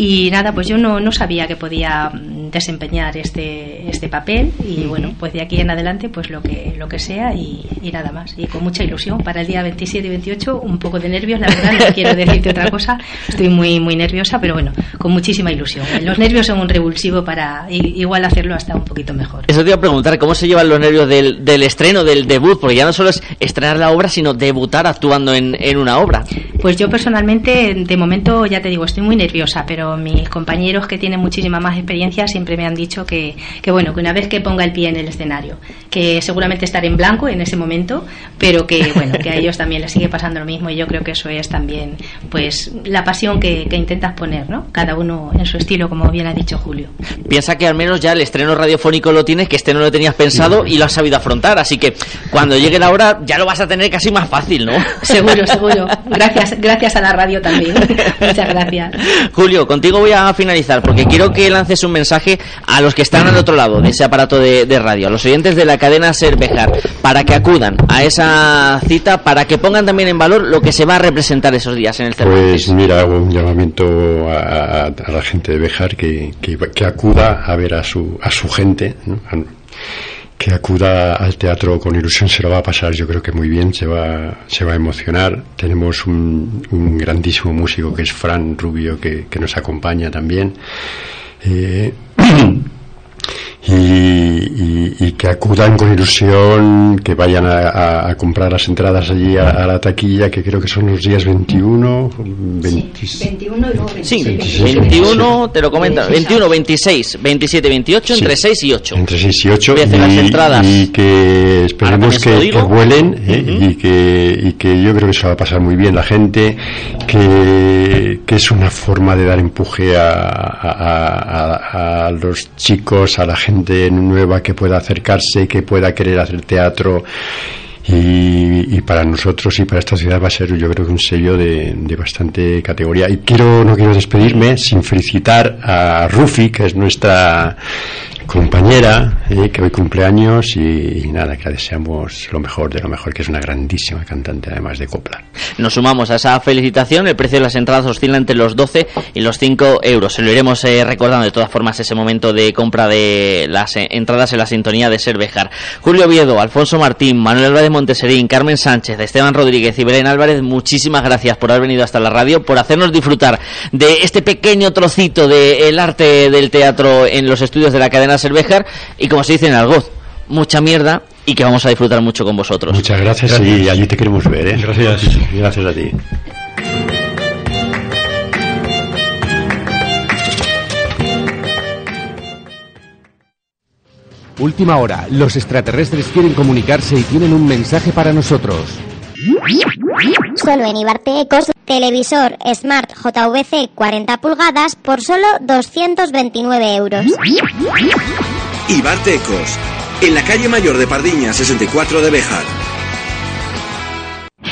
Y nada, pues yo no, no sabía que podía desempeñar este, este papel y bueno, pues de aquí en adelante pues lo que, lo que sea y, y nada más. Y con mucha ilusión para el día 27 y 28, un poco de nervios, la verdad, no quiero decirte otra cosa, estoy muy, muy nerviosa, pero bueno, con muchísima ilusión. Los nervios son un revulsivo para igual hacerlo hasta un poquito mejor. Eso te iba a preguntar, ¿cómo se llevan los nervios del, del estreno, del debut? Porque ya no solo es estrenar la obra, sino debutar actuando en, en una obra. Pues yo personalmente, de momento, ya te digo, estoy muy nerviosa, pero mis compañeros que tienen muchísima más experiencia siempre me han dicho que, que bueno, que una vez que ponga el pie en el escenario, que seguramente estaré en blanco en ese momento, pero que bueno, que a ellos también les sigue pasando lo mismo y yo creo que eso es también, pues, la pasión que, que intentas poner, ¿no? Cada uno en su estilo, como bien ha dicho Julio. Piensa que al menos ya el estreno radiofónico lo tienes, que este no lo tenías pensado y lo has sabido afrontar. Así que cuando llegue la hora ya lo vas a tener casi más fácil, ¿no? Seguro, seguro. Gracias, gracias a la radio también. Muchas gracias. Julio, contigo voy a finalizar porque quiero que lances un mensaje a los que están al otro lado de ese aparato de, de radio, a los oyentes de la cadena Cervejar, para que acudan a esa cita, para que pongan también en valor lo que se va a representar esos días en el Cervantes. Pues mira, hago un llamamiento a, a- a la gente de Bejar que, que, que acuda a ver a su, a su gente, ¿no? Que acuda al teatro con ilusión, se lo va a pasar yo creo que muy bien, se va, se va a emocionar. Tenemos un, un grandísimo músico que es Fran Rubio que, que nos acompaña también. Eh, y, y- y que acudan con ilusión, que vayan a, a- a comprar las entradas allí a, a la taquilla, que creo que son los días 21, 26. 21 y luego Sí, 26. 21, te lo comento, 21, 26, 27, 28, entre 6 y 8. Entre 6 y 8 Voy a hacer las y, entradas. y que esperemos que, que vuelen ¿eh? y, que, y que yo creo que se va a pasar muy bien la gente, que, que es una forma de dar empuje a, a- a- a los chicos, a la gente nueva que pueda acercarse, que pueda querer hacer teatro. Y, para nosotros y para esta ciudad va a ser yo creo que un sello de, de bastante categoría y quiero no quiero despedirme sin felicitar a Rufi que es nuestra compañera eh, que hoy cumpleaños y, y nada que le deseamos lo mejor de lo mejor que es una grandísima cantante además de copla Nos sumamos a esa felicitación. El precio de las entradas oscila entre los 12 y los 5 euros. Se lo iremos eh, recordando de todas formas ese momento de compra de las eh, entradas en la sintonía de Cervejar. Julio Oviedo, Alfonso Martín, Manuel Álvarez Monteserín, Carmen Sánchez, Esteban Rodríguez y Belén Álvarez, muchísimas gracias por haber venido hasta la radio, por hacernos disfrutar de este pequeño trocito del arte del teatro en los estudios de la cadena Cervejar y como se dice en Algoz, mucha mierda y que vamos a disfrutar mucho con vosotros. muchas gracias, y allí te queremos ver ¿eh? gracias gracias a ti Última hora. Los extraterrestres quieren comunicarse y tienen un mensaje para nosotros. Solo en Ibarte Ecos, televisor Smart JVC 40 pulgadas por solo 229 euros. Ibarte Ecos, en la calle mayor de Pardiña 64 de Bejar.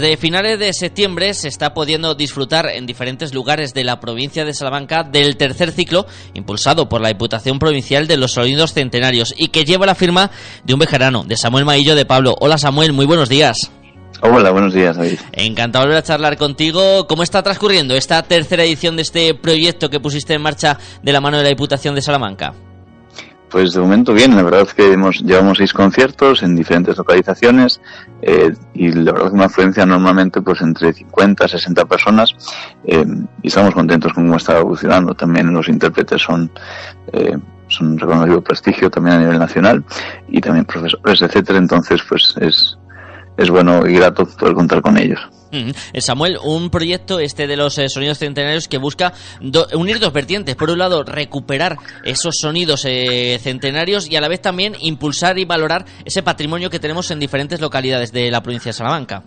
Desde finales de septiembre se está pudiendo disfrutar en diferentes lugares de la provincia de Salamanca del tercer ciclo impulsado por la Diputación Provincial de los Sonidos Centenarios y que lleva la firma de un vejerano, de Samuel Maillo de Pablo. Hola Samuel, muy buenos días. Hola, buenos días, David. Encantado de volver a charlar contigo. ¿Cómo está transcurriendo esta tercera edición de este proyecto que pusiste en marcha de la mano de la Diputación de Salamanca? Pues de momento bien, la verdad es que hemos, llevamos seis conciertos en diferentes localizaciones eh, y la verdad es una afluencia normalmente pues entre 50 a 60 personas eh, y estamos contentos con cómo está evolucionando. También los intérpretes son, eh, son reconocido prestigio también a nivel nacional y también profesores, etcétera. Entonces pues es, es bueno y grato poder contar con ellos. Ujú. Eh, Samuel, un proyecto este de los eh, sonidos centenarios que busca unir dos vertientes. Por un lado, recuperar esos sonidos eh, centenarios y a la vez también impulsar y valorar ese patrimonio que tenemos en diferentes localidades de la provincia de Salamanca.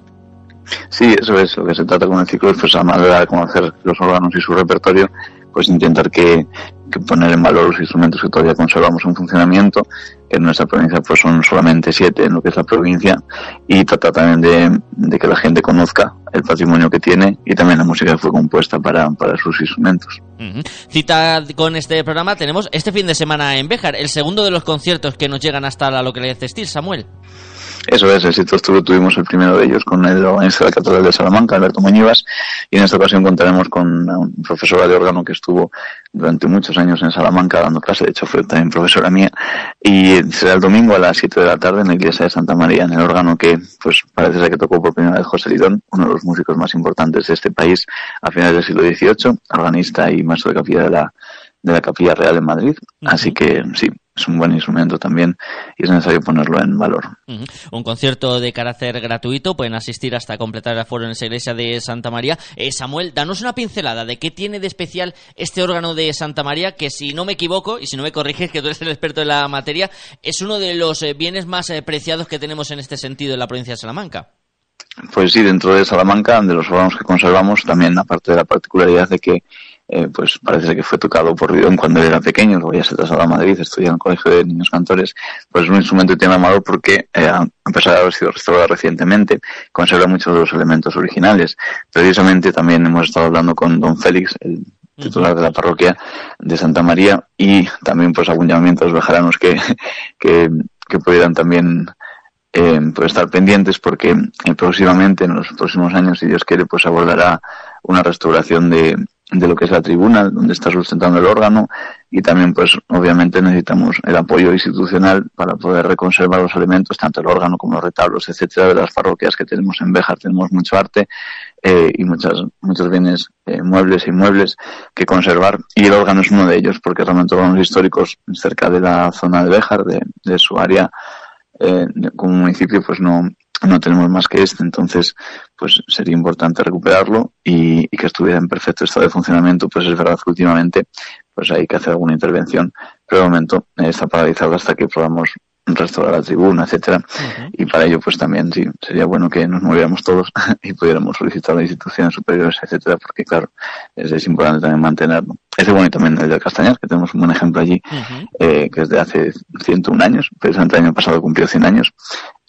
Sí, eso es lo que se trata con el ciclo, pues a manera de conocer los órganos y su repertorio, pues intentar que, que poner en valor los instrumentos que todavía conservamos en funcionamiento, que en nuestra provincia pues son solamente siete en lo que es la provincia, y tratar también de, que la gente conozca el patrimonio que tiene y también la música que fue compuesta para, para sus instrumentos. Cita con este programa tenemos este fin de semana en Béjar, el segundo de los conciertos que nos llegan hasta la localidad de Estil, Samuel. Eso es, estuvo, tuvimos el primero de ellos con el organista de la Catedral de Salamanca, Alberto Muñivas, y en esta ocasión contaremos con un profesora de órgano que estuvo durante muchos años en Salamanca dando clase, de hecho fue también profesora mía, y será el domingo a las 7 de la tarde en la iglesia de Santa María, en el órgano que pues parece ser que tocó por primera vez José Lidón, uno de los músicos más importantes de este país a finales del siglo XVIII, organista y maestro de capilla de la, de la Capilla Real en Madrid, así que sí, es un buen instrumento también y es necesario ponerlo en valor. Un concierto de carácter gratuito, pueden asistir hasta completar el aforo en esa iglesia de Santa María. Eh, Samuel, danos una pincelada de qué tiene de especial este órgano de Santa María, que si no me equivoco, y si no me corriges, que tú eres el experto en la materia, es uno de los eh, bienes más eh, preciados que tenemos en este sentido en la provincia de Salamanca. Pues sí, dentro de Salamanca, de los órganos que conservamos, también aparte de la particularidad de que eh, pues parece que fue tocado por Lidón cuando él era pequeño, luego ya se trasladó a Madrid, estudió en el Colegio de Niños Cantores, pues es un instrumento que tiene valor porque, eh, a pesar de haber sido restaurado recientemente, conserva muchos de los elementos originales. Precisamente también hemos estado hablando con don Félix, el titular de la parroquia de Santa María, y también pues algún llamamiento a los bejaranos que, que, que pudieran también eh, pues estar pendientes porque eh, próximamente, en los próximos años, si Dios quiere, pues abordará una restauración de, de lo que es la tribuna, donde está sustentando el órgano, y también, pues, obviamente necesitamos el apoyo institucional para poder reconservar los elementos, tanto el órgano como los retablos, etcétera, de las parroquias que tenemos en Béjar. Tenemos mucho arte eh, y muchas, muchos bienes eh, muebles e inmuebles que conservar, y el órgano es uno de ellos, porque realmente órganos históricos cerca de la zona de Béjar, de, de su área, eh, como municipio pues no, no tenemos más que este, entonces pues sería importante recuperarlo y, y, que estuviera en perfecto estado de funcionamiento, pues es verdad que últimamente pues hay que hacer alguna intervención, pero de momento eh, está paralizado hasta que podamos restaurar la tribuna, etcétera, y para ello pues también sí sería bueno que nos moviéramos todos y pudiéramos solicitar a las instituciones superiores, etcétera, porque claro, es, es importante también mantenerlo. Ese bueno y también el de Castañar, que tenemos un buen ejemplo allí, eh, que es de hace 101 años, precisamente el año pasado cumplió 100 años,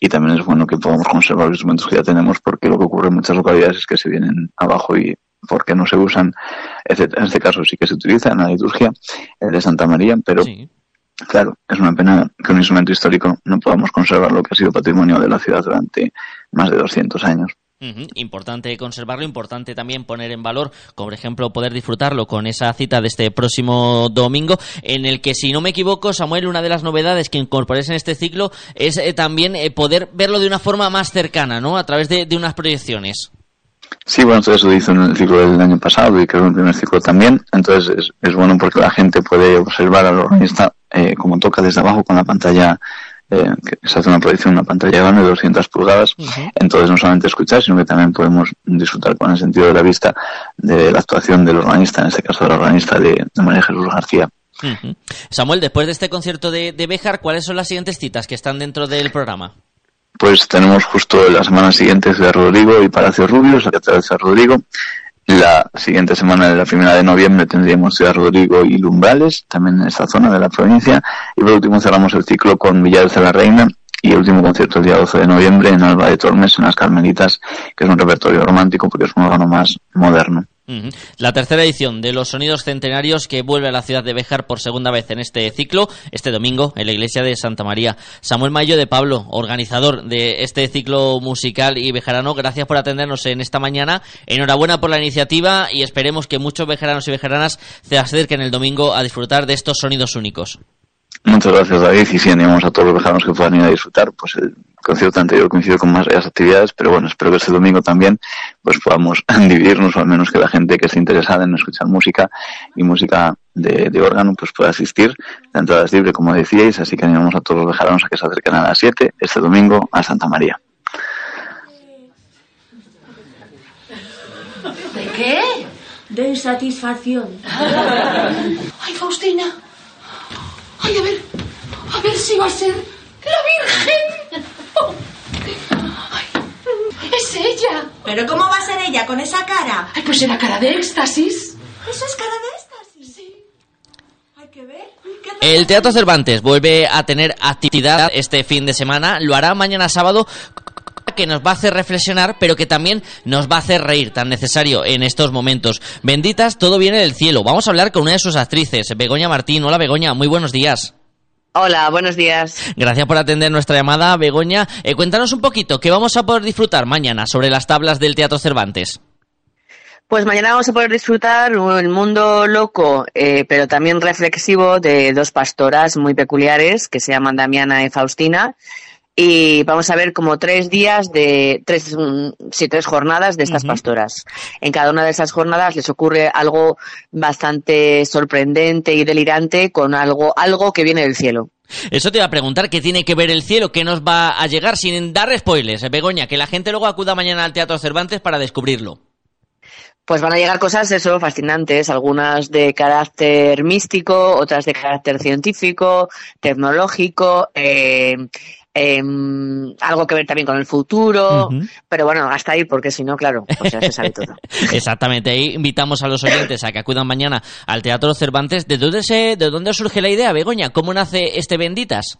y también es bueno que podamos conservar los instrumentos que ya tenemos, porque lo que ocurre en muchas localidades es que se vienen abajo y porque no se usan. En este caso sí que se utiliza en la liturgia, el de Santa María, pero Claro, es una pena que un instrumento histórico no podamos conservar lo que ha sido patrimonio de la ciudad durante más de 200 años. Importante conservarlo, importante también poner en valor, como por ejemplo poder disfrutarlo con esa cita de este próximo domingo, en el que si no me equivoco, Samuel, una de las novedades que incorporéis en este ciclo es eh, también eh, poder verlo de una forma más cercana, ¿no? A través de, unas proyecciones. Sí, bueno, eso hizo en el ciclo del año pasado y creo en el primer ciclo también. Entonces es, es bueno porque la gente puede observar al organista eh, como toca desde abajo con la pantalla, eh, que se hace una proyección, una pantalla grande de 200 pulgadas. Entonces no solamente escuchar, sino que también podemos disfrutar con el sentido de la vista de la actuación del organista, en este caso del organista de, de María Jesús García. Ujú. Samuel, después de este concierto de, de Béjar, ¿cuáles son las siguientes citas que están dentro del programa? Pues tenemos justo la semana siguiente Ciudad Rodrigo y Palacio Rubios, la Catedral de Rodrigo. La siguiente semana, de la primera de noviembre, tendríamos Ciudad Rodrigo y Lumbrales, también en esta zona de la provincia. Y por último cerramos el ciclo con Villares de la Reina y el último concierto el día 12 de noviembre en Alba de Tormes, en las Carmelitas, que es un repertorio romántico porque es un órgano más moderno. La tercera edición de los Sonidos Centenarios que vuelve a la ciudad de Béjar por segunda vez en este ciclo, este domingo, en la iglesia de Santa María. Samuel Mayo de Pablo, organizador de este ciclo musical y bejarano, gracias por atendernos en esta mañana. Enhorabuena por la iniciativa y esperemos que muchos bejaranos y bejaranas se acerquen el domingo a disfrutar de estos sonidos únicos. Muchas gracias, David. Y sí, animamos a todos los veganos que puedan ir a disfrutar. Pues el concierto anterior coincidió con más actividades, pero bueno, espero que este domingo también pues podamos dividirnos, o al menos que la gente que esté interesada en escuchar música y música de, de órgano pues pueda asistir. La entrada es libre, como decíais, así que animamos a todos los vejaranos a que se acerquen a las 7 este domingo a Santa María. de satisfacción. Ay, Faustina. Ay, a ver, a ver si va a ser la Virgen. Ay, es ella. ¿Pero cómo va a ser ella con esa cara? Ay, pues era cara de éxtasis. ¿Eso es cara de éxtasis? Sí. Hay que ver. El Teatro Cervantes vuelve a tener actividad este fin de semana. Lo hará mañana sábado que nos va a hacer reflexionar, pero que también nos va a hacer reír, tan necesario en estos momentos. Benditas, todo viene del cielo. Vamos a hablar con una de sus actrices, Begoña Martín. Hola Begoña, muy buenos días. Hola, buenos días. Gracias por atender nuestra llamada, Begoña. Eh, cuéntanos un poquito, ¿qué vamos a poder disfrutar mañana sobre las tablas del Teatro Cervantes? Pues mañana vamos a poder disfrutar el mundo loco, eh, pero también reflexivo de dos pastoras muy peculiares que se llaman Damiana y Faustina. Y vamos a ver como tres días de tres, mm, sí, tres jornadas de estas pastoras. En cada una de esas jornadas les ocurre algo bastante sorprendente y delirante con algo, algo que viene del cielo. Eso te iba a preguntar, ¿qué tiene que ver el cielo? ¿Qué nos va a llegar sin dar spoilers, eh, Begoña? Que la gente luego acuda mañana al Teatro Cervantes para descubrirlo. Pues van a llegar cosas, eso, fascinantes, algunas de carácter místico, otras de carácter científico, tecnológico, eh, em, algo que ver también con el futuro, pero bueno, hasta ahí, porque si no, claro, pues ya se sabe todo. Exactamente, ahí invitamos a los oyentes a que acudan mañana al Teatro Cervantes. ¿De dónde, se, ¿De dónde surge la idea, Begoña? ¿Cómo nace este Benditas?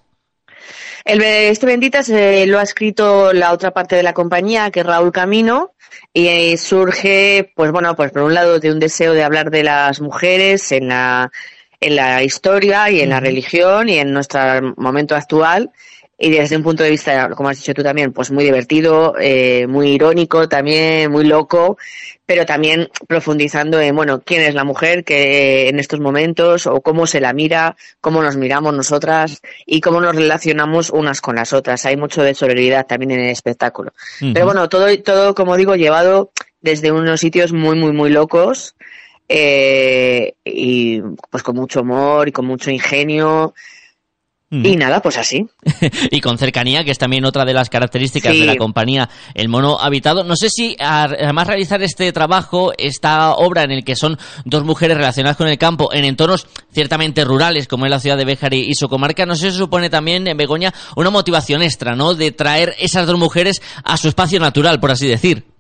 El, este Benditas eh, lo ha escrito la otra parte de la compañía, que es Raúl Camino, y eh, surge, pues bueno, pues por un lado de un deseo de hablar de las mujeres en la, en la historia y en la religión y en nuestro momento actual y desde un punto de vista, como has dicho tú también, pues muy divertido, eh, muy irónico también, muy loco, pero también profundizando en, bueno, quién es la mujer que en estos momentos o cómo se la mira, cómo nos miramos nosotras y cómo nos relacionamos unas con las otras. Hay mucho de solidaridad también en el espectáculo. Pero bueno, todo, todo, como digo, llevado desde unos sitios muy, muy, muy locos. Eh, y pues con mucho humor y con mucho ingenio y nada, pues así. y con cercanía, que es también otra de las características de la compañía, el mono habitado. No sé si además realizar este trabajo, esta obra en el que son dos mujeres relacionadas con el campo en entornos ciertamente rurales, como es la ciudad de Béjar y su comarca, no sé si supone también en Begoña una motivación extra, ¿no? De traer esas dos mujeres a su espacio natural, por así decir.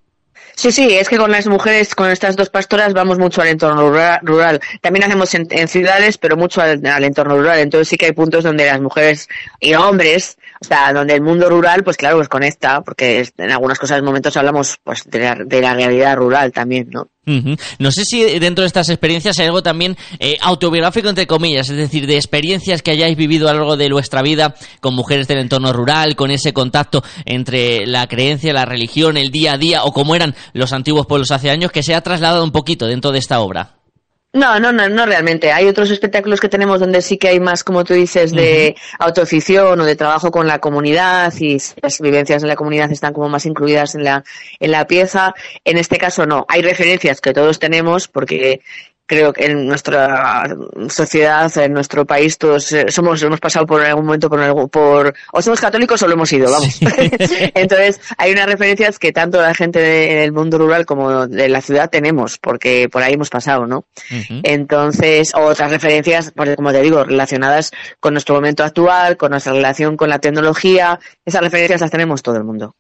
Sí, sí, es que con las mujeres, con estas dos pastoras, vamos mucho al entorno rural. También hacemos en, ciudades, pero mucho al, al, entorno rural. Entonces sí que hay puntos donde las mujeres y hombres o sea, donde el mundo rural, pues claro, pues conecta, porque en algunas cosas, en momentos hablamos pues de la, de la realidad rural también, ¿no? No sé si dentro de estas experiencias hay algo también eh, autobiográfico, entre comillas, es decir, de experiencias que hayáis vivido a lo largo de vuestra vida con mujeres del entorno rural, con ese contacto entre la creencia, la religión, el día a día, o como eran los antiguos pueblos hace años, que se ha trasladado un poquito dentro de esta obra. No, no, no, no realmente. Hay otros espectáculos que tenemos donde sí que hay más, como tú dices, de autoficción o de trabajo con la comunidad y las vivencias en la comunidad están como más incluidas en la, en la pieza. En este caso no. Hay referencias que todos tenemos porque creo que en nuestra sociedad, en nuestro país, todos eh, somos, hemos pasado por algún momento por, algo, por o somos católicos o lo hemos ido, vamos. Entonces, hay unas referencias que tanto la gente del mundo rural como de la ciudad tenemos, porque por ahí hemos pasado, ¿no? Entonces, otras referencias, como te digo, relacionadas con nuestro momento actual, con nuestra relación con la tecnología, esas referencias las tenemos todo el mundo.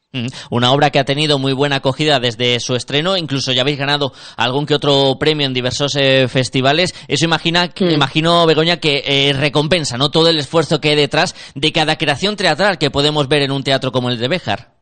Una obra que ha tenido muy buena acogida desde su estreno, incluso ya habéis ganado algún que otro premio en diversos eh, festivales. Eso imagina, imagino, Begoña, que eh, recompensa ¿no? todo el esfuerzo que hay detrás de cada creación teatral que podemos ver en un teatro como el de Béjar.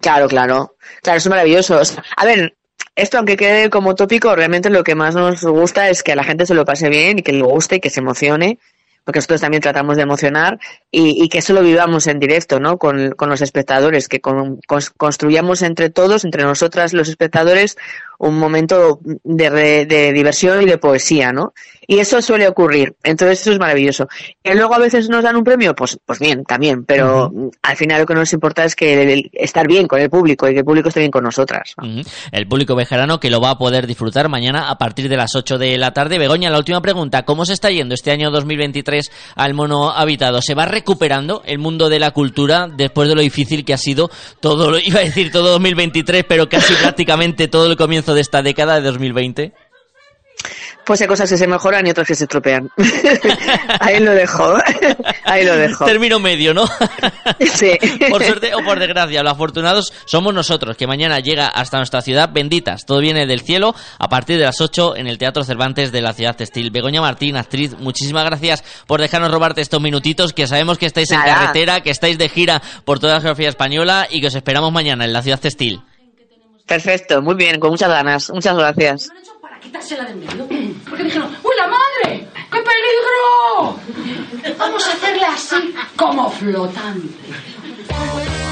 Claro, claro. Claro, es maravilloso. a ver, esto, aunque quede como tópico, realmente lo que más nos gusta es que a la gente se lo pase bien y que le guste y que se emocione porque nosotros también tratamos de emocionar y, que eso lo vivamos en directo, ¿no? Con, los espectadores, que construyamos entre todos, entre nosotras los espectadores, un momento de, de, diversión y de poesía, ¿no? Y eso suele ocurrir. Entonces eso es maravilloso. Que luego a veces nos dan un premio, pues, pues bien, también. Pero al final lo que nos importa es que estar bien con el público y que el público esté bien con nosotras. El público vejerano que lo va a poder disfrutar mañana a partir de las 8 de la tarde. Begoña, la última pregunta. ¿Cómo se está yendo este año 2023 al mono habitado? ¿Se va recuperando el mundo de la cultura después de lo difícil que ha sido todo, lo, iba a decir todo 2023, pero casi prácticamente todo el comienzo de esta década de 2020? Pues hay cosas que se mejoran y otras que se estropean. Ahí lo dejo. Ahí lo dejo. Término medio, ¿no? Sí. por suerte o por desgracia, los afortunados somos nosotros, que mañana llega hasta nuestra ciudad benditas. Todo viene del cielo a partir de las 8 en el Teatro Cervantes de la ciudad textil. Begoña Martín, actriz, muchísimas gracias por dejarnos robarte estos minutitos, que sabemos que estáis en carretera, que estáis de gira por toda la geografía española y que os esperamos mañana en la ciudad textil. Perfecto, muy bien, con muchas ganas. Muchas gracias. quitársela de en medio. Porque dijeron, ¡Uy, la madre! ¡Qué peligro! Vamos a hacerla así, como flotante.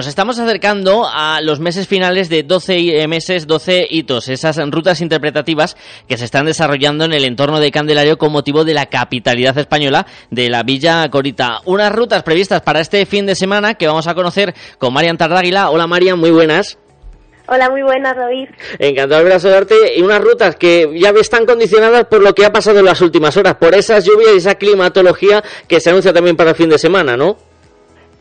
Nos estamos acercando a los meses finales de 12 i- eh, meses, 12 hitos, esas rutas interpretativas que se están desarrollando en el entorno de Candelario con motivo de la capitalidad española de la Villa Corita. Unas rutas previstas para este fin de semana que vamos a conocer con Marian Tardáguila. Hola Marian, muy buenas. Hola, muy buenas, David. Encantado de saludarte. Y unas rutas que ya están condicionadas por lo que ha pasado en las últimas horas, por esas lluvias y esa climatología que se anuncia también para el fin de semana, ¿no?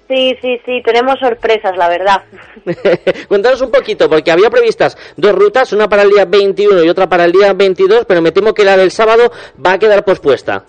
Sí, sí, sí, tenemos sorpresas, la verdad. Cuéntanos un poquito, porque había previstas dos rutas, una para el día 21 y otra para el día 22, pero me temo que la del sábado va a quedar pospuesta.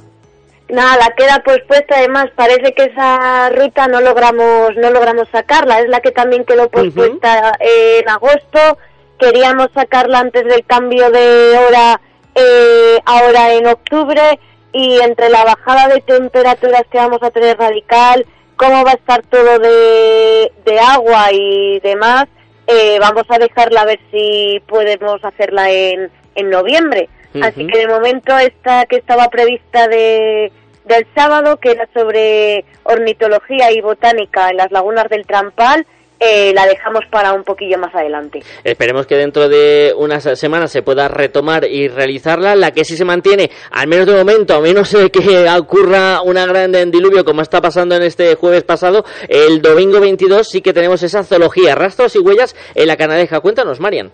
Nada, queda pospuesta, además parece que esa ruta no logramos no logramos sacarla, es la que también quedó pospuesta en agosto, queríamos sacarla antes del cambio de hora eh, ahora en octubre y entre la bajada de temperaturas que vamos a tener radical, cómo va a estar todo de, de agua y demás, eh, vamos a dejarla a ver si podemos hacerla en, en noviembre. Así que de momento esta que estaba prevista de, del sábado, que era sobre ornitología y botánica en las lagunas del Trampal, eh, la dejamos para un poquillo más adelante. Esperemos que dentro de unas semanas se pueda retomar y realizarla. La que sí se mantiene, al menos de momento, a menos que ocurra una gran diluvio como está pasando en este jueves pasado, el domingo 22 sí que tenemos esa zoología, rastros y huellas en la Canadeja. Cuéntanos, Marian.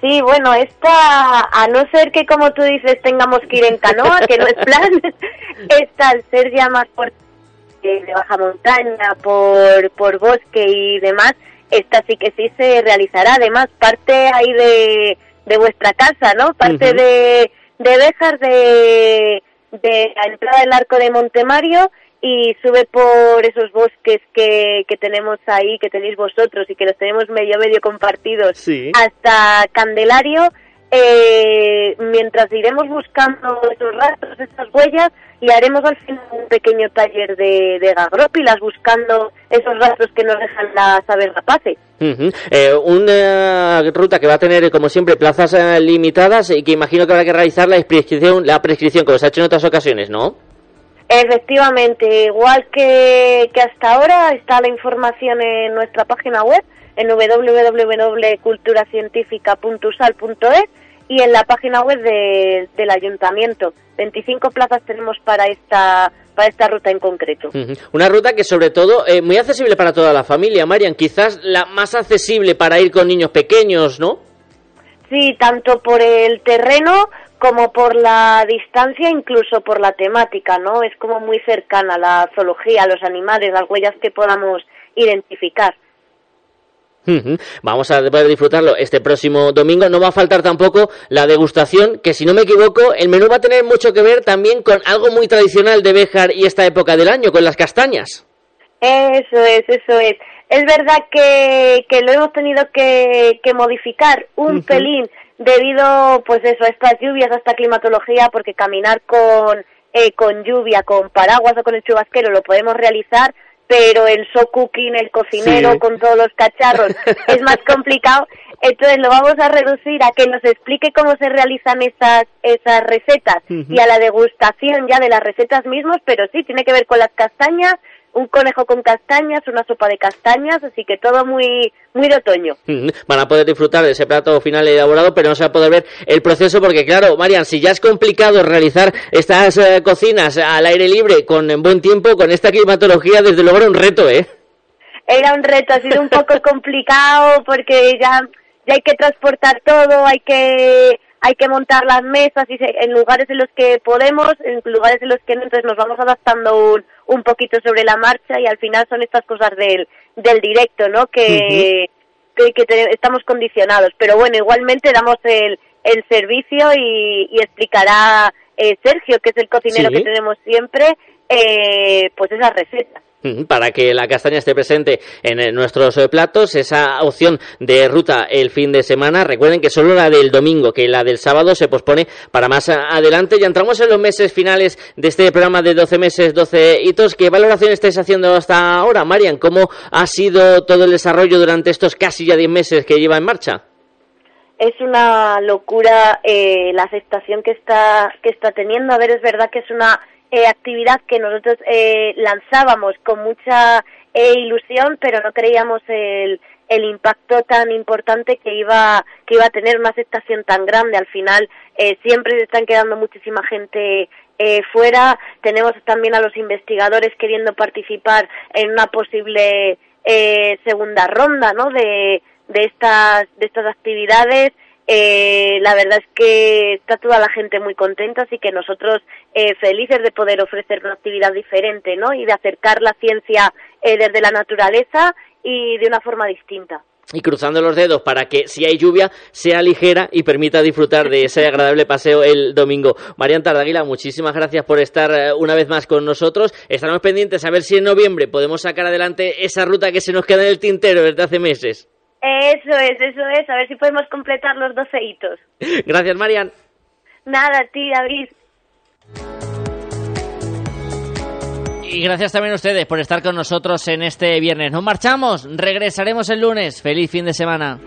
Sí, bueno, esta, a no ser que como tú dices tengamos que ir en canoa, que no es plan, esta al ser ya más eh, de baja montaña, por, por bosque y demás, esta sí que sí se realizará. Además, parte ahí de, de vuestra casa, ¿no? Parte de, de Béjar, de, de la entrada del arco de Montemario y sube por esos bosques que, que tenemos ahí, que tenéis vosotros y que los tenemos medio medio compartidos Sí. hasta Candelario, eh, mientras iremos buscando esos rastros, esas huellas, y haremos al final un pequeño taller de, de gagrópilas buscando esos rastros que nos dejan las aves rapaces. Ujú. Eh, una ruta que va a tener, como siempre, plazas eh, limitadas y que imagino que habrá que realizar la prescripción, la prescripción como se ha hecho en otras ocasiones, ¿no? Efectivamente, igual que, que hasta ahora está la información en nuestra página web en www.culturacientifica.usal.es y en la página web de- del ayuntamiento. 25 plazas tenemos para esta para esta ruta en concreto. Una ruta que sobre todo eh, muy accesible para toda la familia, Marian, quizás la más accesible para ir con niños pequeños, ¿no? Sí, tanto por el terreno como por la distancia, incluso por la temática, ¿no? Es como muy cercana a la zoología, a los animales, las huellas que podamos identificar. Vamos a poder disfrutarlo este próximo domingo. No va a faltar tampoco la degustación, que si no me equivoco, el menú va a tener mucho que ver también con algo muy tradicional de Béjar y esta época del año, con las castañas. Eso es, eso es. Es verdad que, que lo hemos tenido que, que modificar un pelín debido, pues eso, a estas lluvias, a esta climatología, porque caminar con, eh, con lluvia, con paraguas o con el chubasquero lo podemos realizar, pero el show cooking, el cocinero Sí. con todos los cacharros es más complicado. Entonces lo vamos a reducir a que nos explique cómo se realizan esas, esas recetas y a la degustación ya de las recetas mismas, pero sí, tiene que ver con las castañas, un conejo con castañas, una sopa de castañas, así que todo muy, muy de otoño. Mm, Van a poder disfrutar de ese plato final elaborado, pero no se va a poder ver el proceso porque, claro, Marian, si ya es complicado realizar estas eh, cocinas al aire libre con buen tiempo, con esta climatología, desde luego era un reto, ¿eh? Era un reto, ha sido un poco complicado porque ya, ya hay que transportar todo, hay que hay que montar las mesas y se- en lugares en los que podemos, en lugares en los que no, entonces nos vamos adaptando un, un poquito sobre la marcha y al final son estas cosas del, del directo, ¿no? Que, que, que te- estamos condicionados. Pero bueno, igualmente damos el, el servicio y, y explicará eh, Sergio, que es el cocinero Sí. que tenemos siempre, eh, pues esas recetas. Para que la castaña esté presente en eh, nuestros eh, platos, esa opción de ruta el fin de semana. Recuerden que solo la del domingo, que la del sábado se pospone para más a- adelante. Ya entramos en los meses finales de este programa de 12 meses, 12 hitos. ¿Qué valoración estáis haciendo hasta ahora, Marian? ¿Cómo ha sido todo el desarrollo durante estos casi ya 10 meses que lleva en marcha? es una locura eh, la aceptación que está que está teniendo. A ver, es verdad que es una eh, actividad que nosotros eh, lanzábamos con mucha eh, ilusión, pero no creíamos el, el impacto tan importante que iba que iba a tener una aceptación tan grande. Al final eh, siempre se están quedando muchísima gente eh, fuera. Tenemos también a los investigadores queriendo participar en una posible eh, segunda ronda, ¿no? De, de estas de estas actividades. Eh, la verdad es que está toda la gente muy contenta, así que nosotros eh, felices de poder ofrecer una actividad diferente, ¿no? Y de acercar la ciencia eh, desde la naturaleza y de una forma distinta. y cruzando los dedos para que si hay lluvia sea ligera y permita disfrutar de ese agradable paseo el domingo. Marian Tardaguila, muchísimas gracias por estar eh, una vez más con nosotros. Estaremos pendientes a ver si en noviembre podemos sacar adelante esa ruta que se nos queda en el tintero desde hace meses. Eso es, eso es, a ver si podemos completar los 12 hitos. Gracias, Marian. Nada, a ti, David. Y gracias también a ustedes por estar con nosotros en este viernes. Nos marchamos, regresaremos el lunes. Feliz fin de semana.